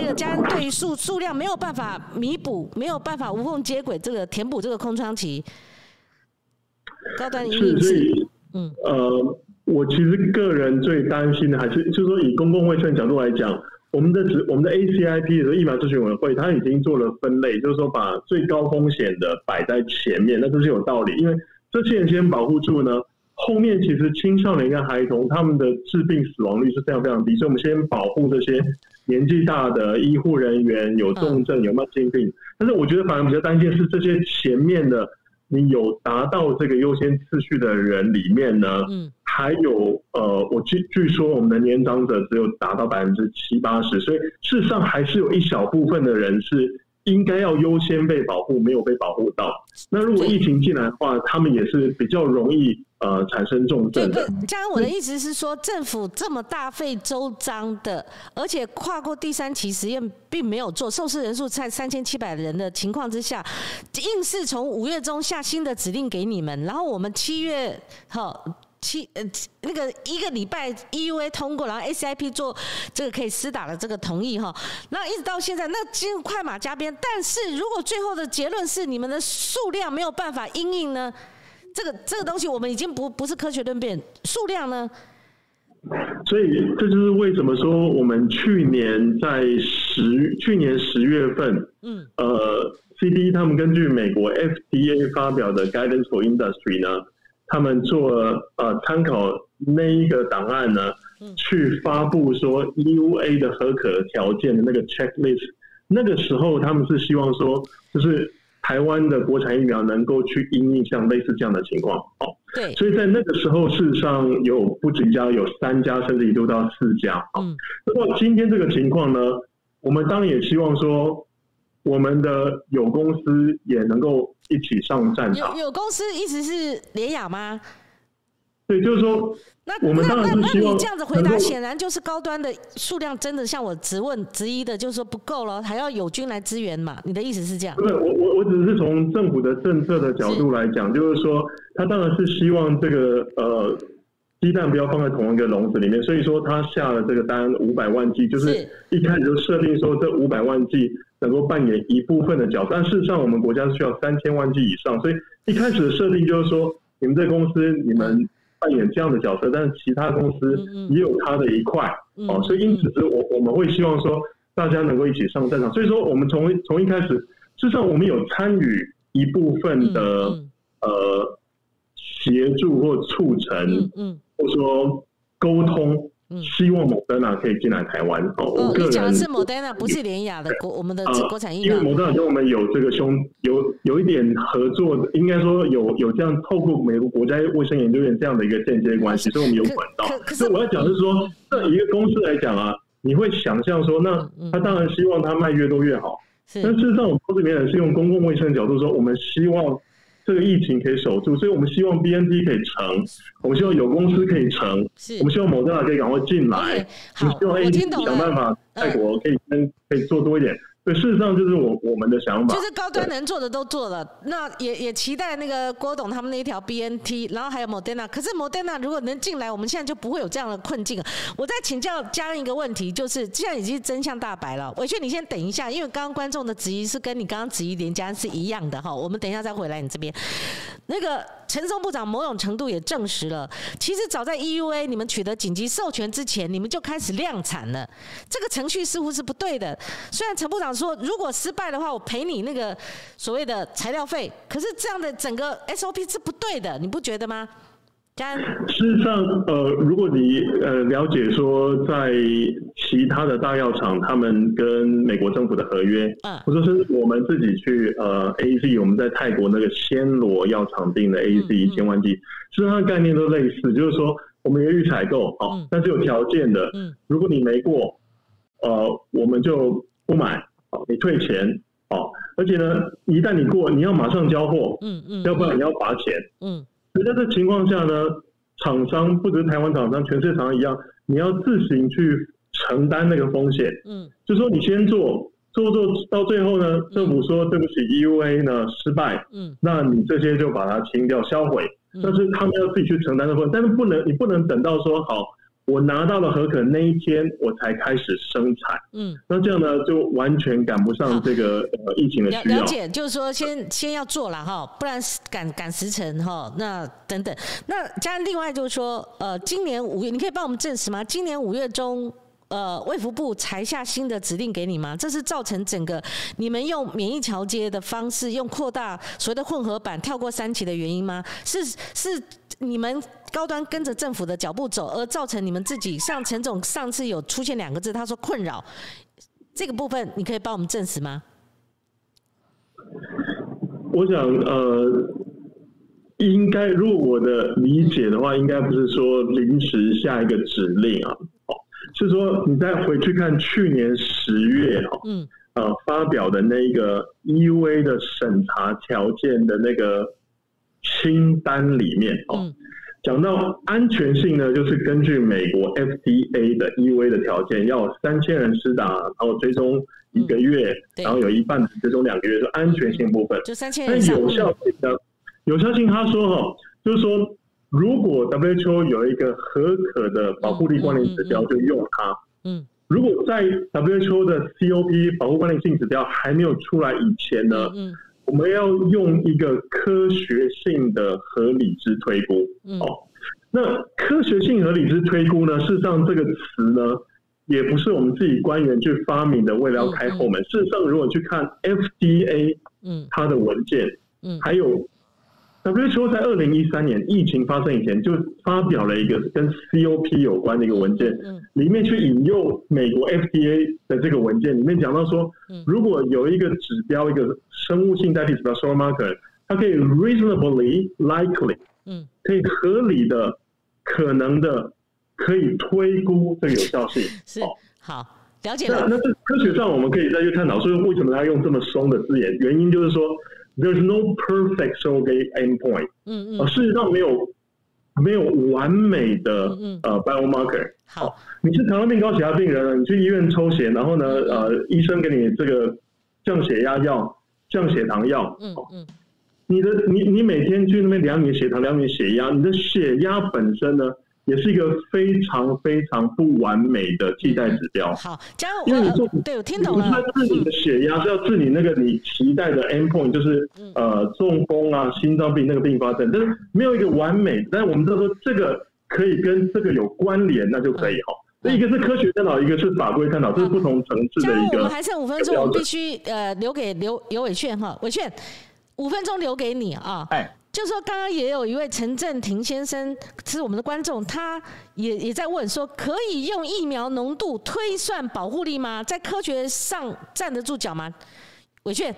这个家对于数数量没有办法弥补，没有办法无缝接轨，这个填补这个空窗期，高端一定是。嗯，呃，我其实个人最担心的还是，就是说以公共卫生角度来讲，我们的指我们的 ACIP 的疫苗咨询委员会，它已经做了分类，就是说把最高风险的摆在前面，那这是有道理，因为这些人先保护住呢，后面其实青少年跟孩童他们的致病死亡率是非常非常低，所以我们先保护这些年纪大的医护人员，有重症有慢性病，但是我觉得反而比较担心是这些前面的。你有达到这个优先次序的人里面呢，嗯，还有呃，我据据说我们的年长者只有达到百分之七八十，所以事实上还是有一小部分的人是。应该要优先被保护，没有被保护到。那如果疫情进来的话，他们也是比较容易呃产生重症的。刚刚我的意思是说，政府这么大费周章的，而且跨过第三期实验并没有做，受试人数在三千七百人的情况之下，硬是从五月中下新的指令给你们，然后我们七月哈。七呃，那个一个礼拜 EUA 通过，然后 ACIP 做这个可以施打的这个同意哈，那一直到现在，那经快马加鞭。但是如果最后的结论是你们的数量没有办法应应呢？这个这个东西我们已经不不是科学论辩，数量呢？所以这就是为什么说我们去年在十去年十月份，嗯，呃，CD 他们根据美国 FDA 发表的 Guidance for Industry 呢。他们做呃参考那一个档案呢，去发布说 EUA 的合可条件的那个 checklist。那个时候他们是希望说，就是台湾的国产疫苗能够去应应像类似这样的情况。哦，对。所以在那个时候，事实上有不止一家，有三家，甚至一度到四家。嗯。那么今天这个情况呢，我们当然也希望说。我们的有公司也能够一起上战场。有有公司意思是联雅吗？对，就是说，那我们当然是希望。你这样子回答，显然就是高端的数量真的像我直问直一的，就是说不够了，还要友军来支援嘛？你的意思是这样？对，我我我只是从政府的政策的角度来讲，就是说，他当然是希望这个呃鸡蛋不要放在同一个笼子里面，所以说他下了这个单五百万剂，就是一开始就设定说这五百万剂。能够扮演一部分的角色，但事实上我们国家是需要三千万剂以上，所以一开始的设定就是说，你们这公司你们扮演这样的角色，但是其他公司也有它的一块哦，所以因此是我我们会希望说大家能够一起上战场，所以说我们从从一开始，事实上我们有参与一部分的呃协助或促成，嗯，或者说沟通希望某德纳可以进来台湾。哦，我个你讲的人是莫德纳，不是联雅的国我们的呃国产疫因为苗。摩德纳跟我们有这个兄有有一点合作，应该说有有这样透过美国国家卫生研究院这样的一个间接关系，所以我们有管道可。是所以我要讲的是说，这一个公司来讲啊，你会想象说，那嗯他当然希望他卖越多越好。是但事实上，我们公司里面是用公共卫生的角度说，我们希望这个疫情可以守住，所以我们希望 BNT 可以成，我们希望有公司可以成，是我们希望某德纳可以赶快进来我们好，希望我 A 听懂了。想办法泰国可以跟可以做多一点。对，事实上就是我我们的想法就。是高端能做的都做了，那也也期待那个郭董他们那一条 BNT，然后还有 Moderna。可是 Moderna 如果能进来，我们现在就不会有这样的困境了。我再请教家人一个问题，就是既然已经真相大白了。伟轩，你先等一下，因为刚刚观众的质疑是跟你刚刚质疑连家是一样的哈。我们等一下再回来你这边。那个陈松部长某种程度也证实了，其实早在 EUA 你们取得紧急授权之前，你们就开始量产了。这个程序似乎是不对的。虽然陈部长说，如果失败的话，我赔你那个所谓的材料费，可是这样的整个 SOP 是不对的，你不觉得吗？嘉恩，事实上，呃，如果你呃了解说，在其他的大药厂，他们跟美国政府的合约，嗯。或者是我们自己去呃 A Z，我们在泰国那个暹罗药厂订的 A 嗯。Z 一千万剂，事实上概念都类似，就是说我们也预采购，哦嗯，但是有条件的，嗯。如果你没过，呃，我们就不买，哦，你退钱，哦，而且呢，一旦你过，你要马上交货，嗯嗯，要不然你要罚钱。嗯所以在这情况下呢，厂商不只是台湾厂商，全世界厂商一样，你要自行去承担那个风险。嗯就说你先做，做做到最后呢，政府说对不起，EUA 呢失败，嗯那你这些就把它清掉销毁。嗯但是他们要自己去承担的风险，但是不能你不能等到说好，我拿到了合可那一天我才开始生产，嗯。那这样呢就完全赶不上这个呃疫情的需要。了了解，就是说先先要做了哈，不然赶赶时辰哈，那等等。那加上另外就是说，呃，今年五月，你可以帮我们证实吗？今年五月中。呃，卫福部裁下新的指令给你吗？这是造成整个你们用免疫桥接的方式，用扩大所谓的混合版跳过三期的原因吗？是是你们高端跟着政府的脚步走，而造成你们自己像陈总上次有出现两个字，他说困扰，这个部分你可以帮我们证实吗？我想，呃，应该如果我的理解的话，应该不是说临时下一个指令啊，哦，是说你再回去看去年十月哦，嗯。呃发表的那个 EUA 的审查条件的那个清单里面哦，嗯讲到安全性呢，就是根据美国 FDA 的 EUA 的条件，要有三千人施打，然后追踪一个月，对。然后有一半追踪两个月，是安全性部分。就三千但人但，有效性呢，有效性，他说哈，就是说，如果 WHO 有一个合可的保护力关联指标，就用它。嗯。如果在 WHO 的 COP 保护关联性指标还没有出来以前呢，嗯我们要用一个科学性的合理之推估。嗯哦，那科学性合理之推估呢，事实上这个词呢，也不是我们自己官员去发明的，为了要开后门。事实上，如果去看 FDA 嗯它的文件，嗯还有 WHO 在二零一三年疫情发生以前就发表了一个跟 COP 有关的一个文件，嗯里面去引诱美国 FDA 的这个文件，里面讲到说嗯，如果有一个指标，一个生物性代替指标 （soil marker），它可以 reasonably likely 嗯可以合理的、可能的，可以推估这个有效性。是哦好了解了，那那这科学上我们可以再去探讨，说为什么他用这么松的字眼？原因就是说，there's no perfect surrogate endpoint，嗯，嗯。啊事实上没有没有完美的呃 biomarker。好。你是糖尿病高血压病人了，你去医院抽血，然后呢，嗯呃，医生给你这个降血压药、降血糖药，嗯嗯。你的你你每天去那边量你的血糖、量你的血压，你的血压本身呢，也是一个非常非常不完美的替代指标。好，加上因为你做我对我听你不是懂了在，治你的血压，是要治你那个你期待的 endpoint，就是嗯呃中风啊、心脏病那个并发症，但是没有一个完美。但是我们知道说这个可以跟这个有关联，那就可以哈。那一个是科学探讨，一个是法规探讨，这是不同层次的一个我们。还剩五分钟，我们必须呃留给刘刘伟炫哈，伟炫五分钟留给你啊。哎，就说刚刚也有一位陈振廷先生是我们的观众，他也也在问说，可以用疫苗浓度推算保护力吗？在科学上站得住脚吗？伟炫，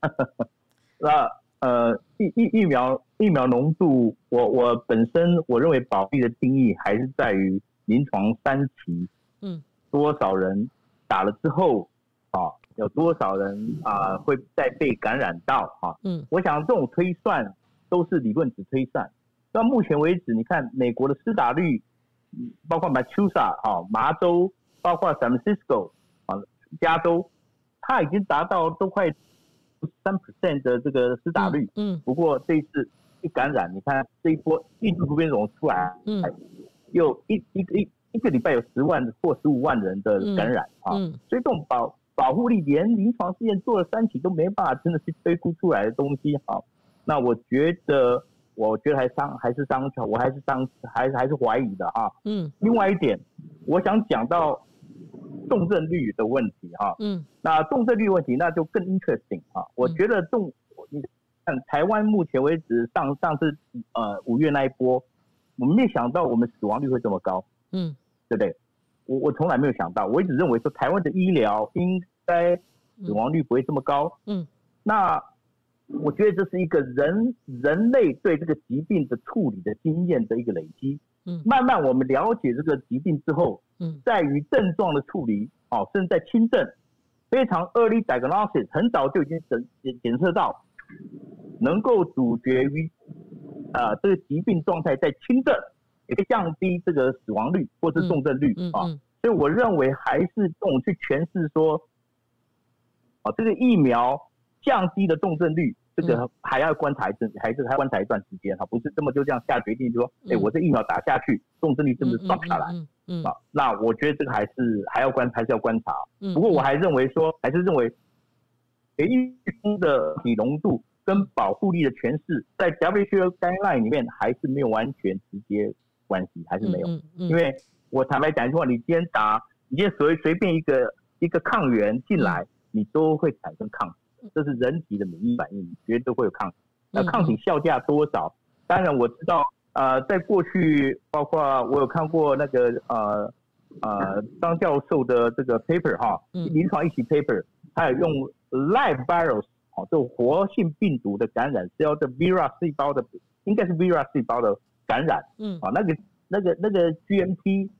那呃疫疫疫苗疫苗浓度，我我本身我认为保护力的定义还是在于临床三期，嗯，多少人打了之后啊？有多少人啊会再被感染到啊？嗯，我想这种推算都是理论值推算。到目前为止，你看美国的施打率，包括 Massachusetts 啊、麻州，包括 San Francisco 啊、加州，它已经达到都快三 percent 的这个施打率。嗯。不过这一次一感染，你看这一波印度变种出来，嗯，又一一个一一个礼拜有十万或十五万人的感染啊。嗯。所以这种保保护力连临床试验做了三期都没办法，真的是推估出来的东西哈。那我觉得，我觉得还伤还是伤我还是伤还是还是怀疑的哈。嗯。另外一点，我想讲到重症率的问题哈。嗯。那重症率问题那就更 interesting 哈。我觉得重，你看台湾目前为止上上次呃五月那一波，我们没想到我们死亡率会这么高。嗯。对不对？我我从来没有想到，我一直认为说台湾的医疗应该死亡率不会这么高。嗯，那我觉得这是一个人人类对这个疾病的处理的经验的一个累积。嗯，慢慢我们了解这个疾病之后，嗯，在于症状的处理，哦，甚至在轻症，非常 early diagnosis，很早就已经检检检测到，能够阻绝于啊这个疾病状态在轻症。也可以降低这个死亡率或是重症率啊，所以我认为还是这种去诠释说，啊，这个疫苗降低的重症率，这个还要观察一阵，还是还要观察一段时间哈，不是这么就这样下决定，就说，哎，我这疫苗打下去，重症率是不是掉下来？嗯啊，那我觉得这个还是还要观，还是要观察。不过我还认为说，还是认为，疫苗的体浓度跟保护力的诠释，在 WHO guideline 里面还是没有完全直接。关系还是没有，因为我坦白讲一句话，你今天打，你今天随随便一个一个抗原进来，你都会产生抗体，这是人体的免疫反应，绝对会有抗体。那抗体效价多少？当然我知道，呃，在过去，包括我有看过那个呃呃张教授的这个 paper 哈，临床一期 paper，他有用 live virus 哦，这种活性病毒的感染，是要的 virus 细胞的，应该是 virus 细胞的。感染，嗯，啊，那个那个那个 GMT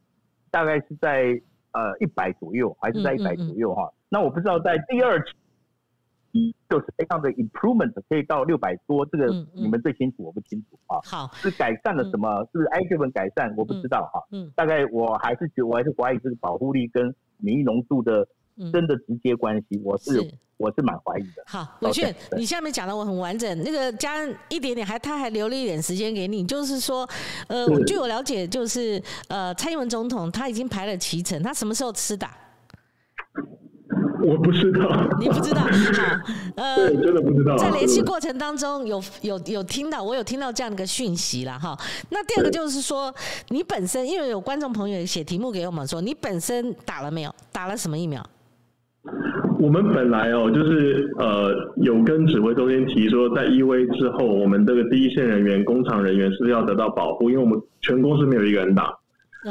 大概是在呃一百左右，还是在一百左右哈？那我不知道在第二期，就是这样的 improvement 可以到六百多，这个你们最清楚，我不清楚啊。好，是改善了什么？是 I 部分改善？我不知道哈。嗯，大概我还是觉，我还是怀疑这个保护力跟免疫浓度的。真的直接关系，我是我是蛮怀疑的。好，伟俊，你下面讲的我很完整，那个加一点点，还他还留了一点时间给你，就是说，呃，据我了解，就是呃，蔡英文总统他已经排了七成，他什么时候吃打？我不知道，你不知道？好，呃，真的不知道。在联系过程当中，有有有听到，我有听到这样的一个讯息了哈。那第二个就是说，你本身因为有观众朋友写题目给我们说，你本身打了没有？打了什么疫苗？我们本来哦，就是呃，有跟指挥中心提说，在 EV 之后，我们这个第一线人员、工厂人员是要得到保护，因为我们全公司没有一个人打，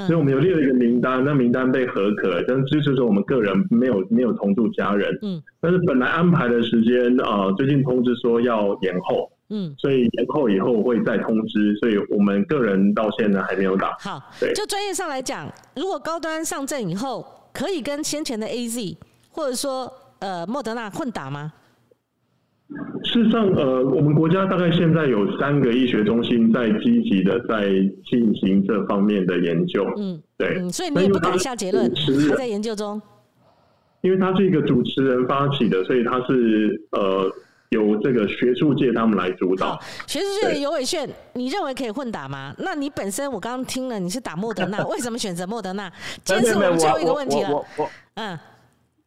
所以我们有列了一个名单，那名单被合可，但支持说我们个人没有没有同住家人，嗯，但是本来安排的时间啊，最近通知说要延后，嗯，所以延后以后会再通知，所以我们个人到现在还没有打。好，对，就专业上来讲，如果高端上阵以后，可以跟先前的 AZ。或者说，呃，莫德纳混打吗？事实上，呃，我们国家大概现在有三个医学中心在积极的在进行这方面的研究。嗯，对，所以你也不敢下结论，还在研究中。因为他是一个主持人发起的，所以他是呃由这个学术界他们来主导。学术界的尤伟炫，你认为可以混打吗？那你本身我刚刚听了，你是打莫德纳，为什么选择莫德纳？今天是我们最后一个问题了。嗯。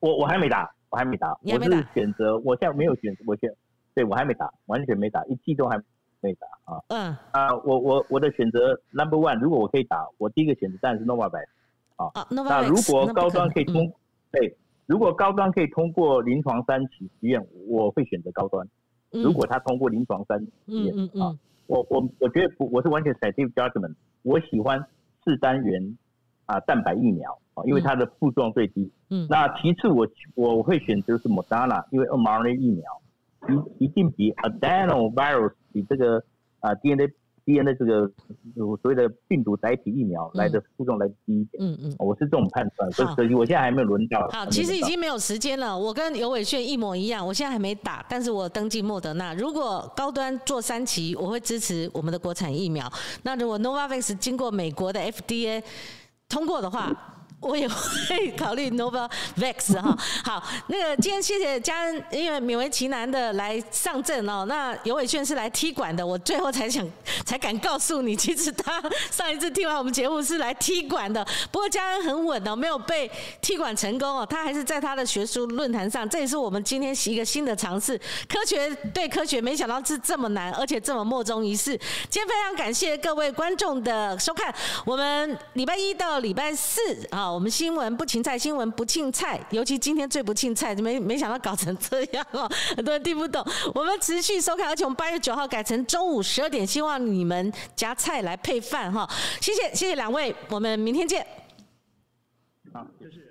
我我还没打，我还没打，我是选择，我现在没有选择，我选，对我还没打，完全没打，一季都还没打啊。嗯啊，我我我的选择 number one，如果我可以打，我第一个选择当然是 Novavax 啊。那如果高端可以通，对，如果高端可以通过临床三期实验，我会选择高端。如果他通过临床三期验啊，我我我觉得不，我是完全 scientific judgment，我喜欢四单元啊蛋白疫苗啊，因为它的副作用最低。嗯，那其次我我会选择是 Moderna，因为 mRNA 疫苗一一定比 Adenovirus 比这个啊 DNA。DNA 这个所谓的病毒载体疫苗来的副作用来低一点，嗯嗯，我是这种判断，所以可惜我现在还没有轮到。好，其实已经没有时间了。我跟尤伟炫一模一样，我现在还没打，但是我登记莫德纳。如果高端做三期，我会支持我们的国产疫苗。那如果 Novavax 经过美国的 FDA 通过的话。我也会考虑 Novavax 哈，好，那个今天谢谢家恩，因为勉为其难的来上阵哦。那尤伟炫是来踢馆的，我最后才想才敢告诉你，其实他上一次听完我们节目是来踢馆的。不过家恩很稳哦，没有被踢馆成功哦，他还是在他的学术论坛上。这也是我们今天一个新的尝试，科学对科学，没想到是这么难，而且这么莫衷一是。今天非常感谢各位观众的收看，我们礼拜一到礼拜四啊。我们新闻不芹菜，新闻不庆菜，尤其今天最不庆菜，没没想到搞成这样哦，很多人听不懂。我们持续收看，而且我们八月九号改成中午十二点，希望你们夹菜来配饭哈。谢谢谢谢两位，我们明天见。好，就是。